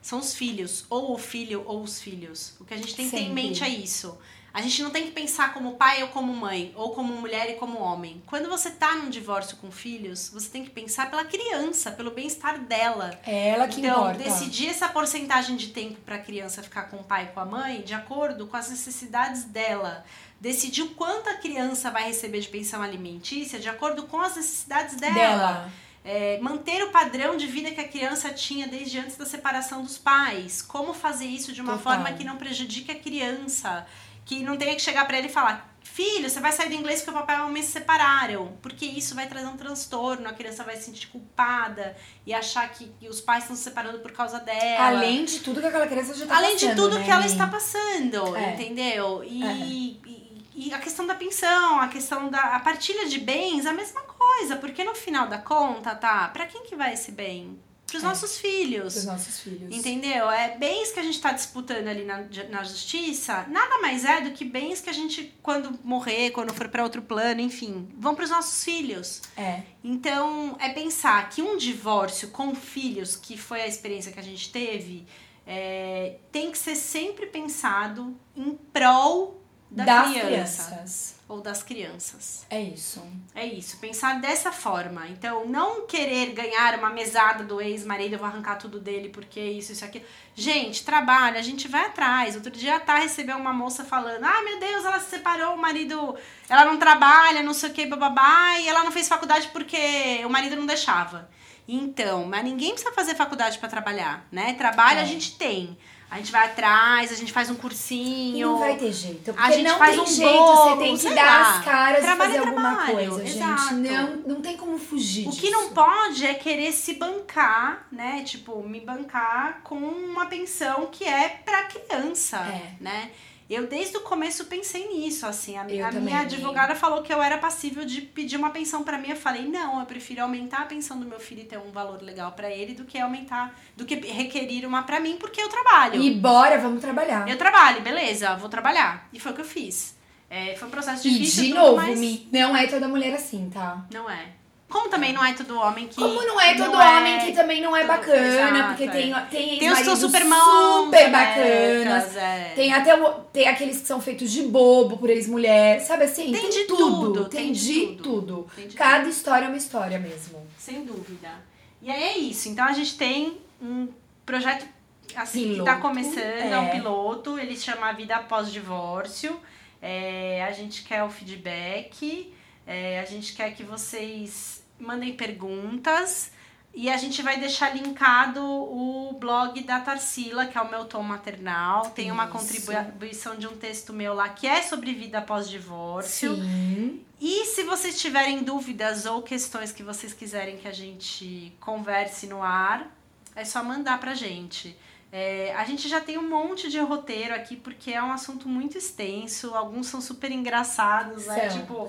São os filhos, ou o filho ou os filhos. O que a gente tem que ter em mente é isso. A gente não tem que pensar como pai ou como mãe, ou como mulher e como homem. Quando você tá num divórcio com filhos, você tem que pensar pela criança, pelo bem-estar dela. É ela que então, importa. decidir essa porcentagem de tempo para a criança ficar com o pai e com a mãe, de acordo com as necessidades dela. Decidir o quanto a criança vai receber de pensão alimentícia, de acordo com as necessidades dela. Dela. É, manter o padrão de vida que a criança tinha desde antes da separação dos pais. Como fazer isso de uma Total. forma que não prejudique a criança. Que não tenha que chegar para ele e falar: Filho, você vai sair do inglês porque o papai e a mamãe se separaram. Porque isso vai trazer um transtorno, a criança vai se sentir culpada e achar que, que os pais estão se separando por causa dela. Além de tudo que aquela criança já tá Além de passando, tudo né, que ela está passando, É. entendeu? E, e, e a questão da pensão, a questão da a partilha de bens, a mesma coisa. Porque no final da conta, tá? Pra quem que vai esse bem? Pros É. nossos filhos. Dos nossos filhos. Entendeu? É bens que a gente tá disputando ali na, na justiça, nada mais é do que bens que a gente, quando morrer, quando for para outro plano, enfim, vão pros nossos filhos. É. Então, é pensar que um divórcio com filhos, que foi a experiência que a gente teve, é, tem que ser sempre pensado em prol da das criança crianças. Ou das crianças. É isso. É isso, pensar dessa forma. Então, não querer ganhar uma mesada do ex-marido, eu vou arrancar tudo dele porque isso, isso, aquilo. Gente, trabalha, a gente vai atrás. Outro dia a Tá recebeu uma moça falando: ah, meu Deus, ela se separou, o marido, ela não trabalha, não sei o que, bababá, e ela não fez faculdade porque o marido não deixava. Então, mas ninguém precisa fazer faculdade pra trabalhar, né? Trabalho É. a gente tem. A gente vai atrás, a gente faz um E cursinho. não vai ter jeito. A Porque gente não faz tem um jeito, bolo, você tem que dar lá. as caras Trabalho e é fazer alguma coisa, exato. gente. Não, não tem como fugir O disso. que não pode é querer se bancar, né? Tipo, me bancar com uma pensão que é pra criança, É. né? Eu desde o começo pensei nisso, assim. A, Eu a minha advogada falou que eu era passível de pedir uma pensão pra mim. Eu falei, não, eu prefiro aumentar a pensão do meu filho e ter um valor legal pra ele do que aumentar, do que requerir uma pra mim, porque eu trabalho. E bora, vamos trabalhar. Eu trabalho, beleza, vou trabalhar. E foi o que eu fiz. É, foi um processo E difícil, de tudo, novo, mas não é toda mulher assim, tá? não é. Como também não é todo homem que. Como não é todo não é homem que também não é bacana, Exato, porque é. tem, tem Tem os seus super abertas, bacanas. é. Tem até tem aqueles que são feitos de bobo por ex-mulher, sabe assim? Tem Tem, de tudo, tudo, tem, tem de de tudo. tudo. Tem de Cada história é uma história mesmo. Sem dúvida. E aí é isso. Então a gente tem um projeto assim que tá Piloto, começando, é. um é. piloto, ele se chama Vida Após Divórcio. É, a gente quer o feedback, é, a gente quer que vocês mandem perguntas. E a gente vai deixar linkado o blog da Tarsila, que é o meu tom maternal. Tem uma Isso. contribuição de um texto meu lá que é sobre vida após divórcio. Sim. E se vocês tiverem dúvidas ou questões que vocês quiserem que a gente converse no ar, é só mandar pra gente. É, a gente já tem um monte de roteiro aqui, porque é um assunto muito extenso. Alguns são super engraçados, né? Tipo,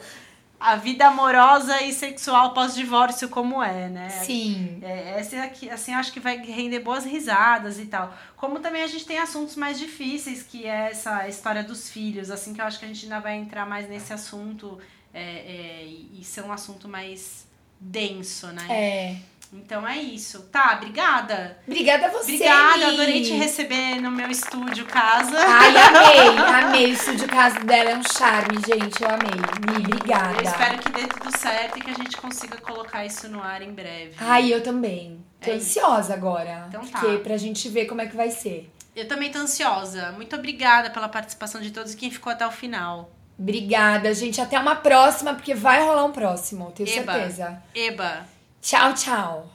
a vida amorosa e sexual pós-divórcio, como é, né? Sim. É, essa aqui, assim, acho que vai render boas risadas e tal. Como também a gente tem assuntos mais difíceis, que é essa história dos filhos, assim, que eu acho que a gente ainda vai entrar mais nesse assunto é, é, e ser um assunto mais denso, né? É. Então é isso. Tá, obrigada. Obrigada a você. Obrigada, Mi. adorei te receber no meu estúdio casa. Ai, amei, amei. O estúdio casa dela é um charme, gente. Eu amei. Mi, obrigada. Eu espero que dê tudo certo e que a gente consiga colocar isso no ar em breve. Ai, eu também. Tô É isso. ansiosa agora. Então tá. Porque pra gente ver como é que vai ser. Eu também tô ansiosa. Muito obrigada pela participação de todos e quem ficou até o final. Obrigada, gente. Até uma próxima, porque vai rolar um próximo, tenho Eba. certeza. Eba! 悄悄。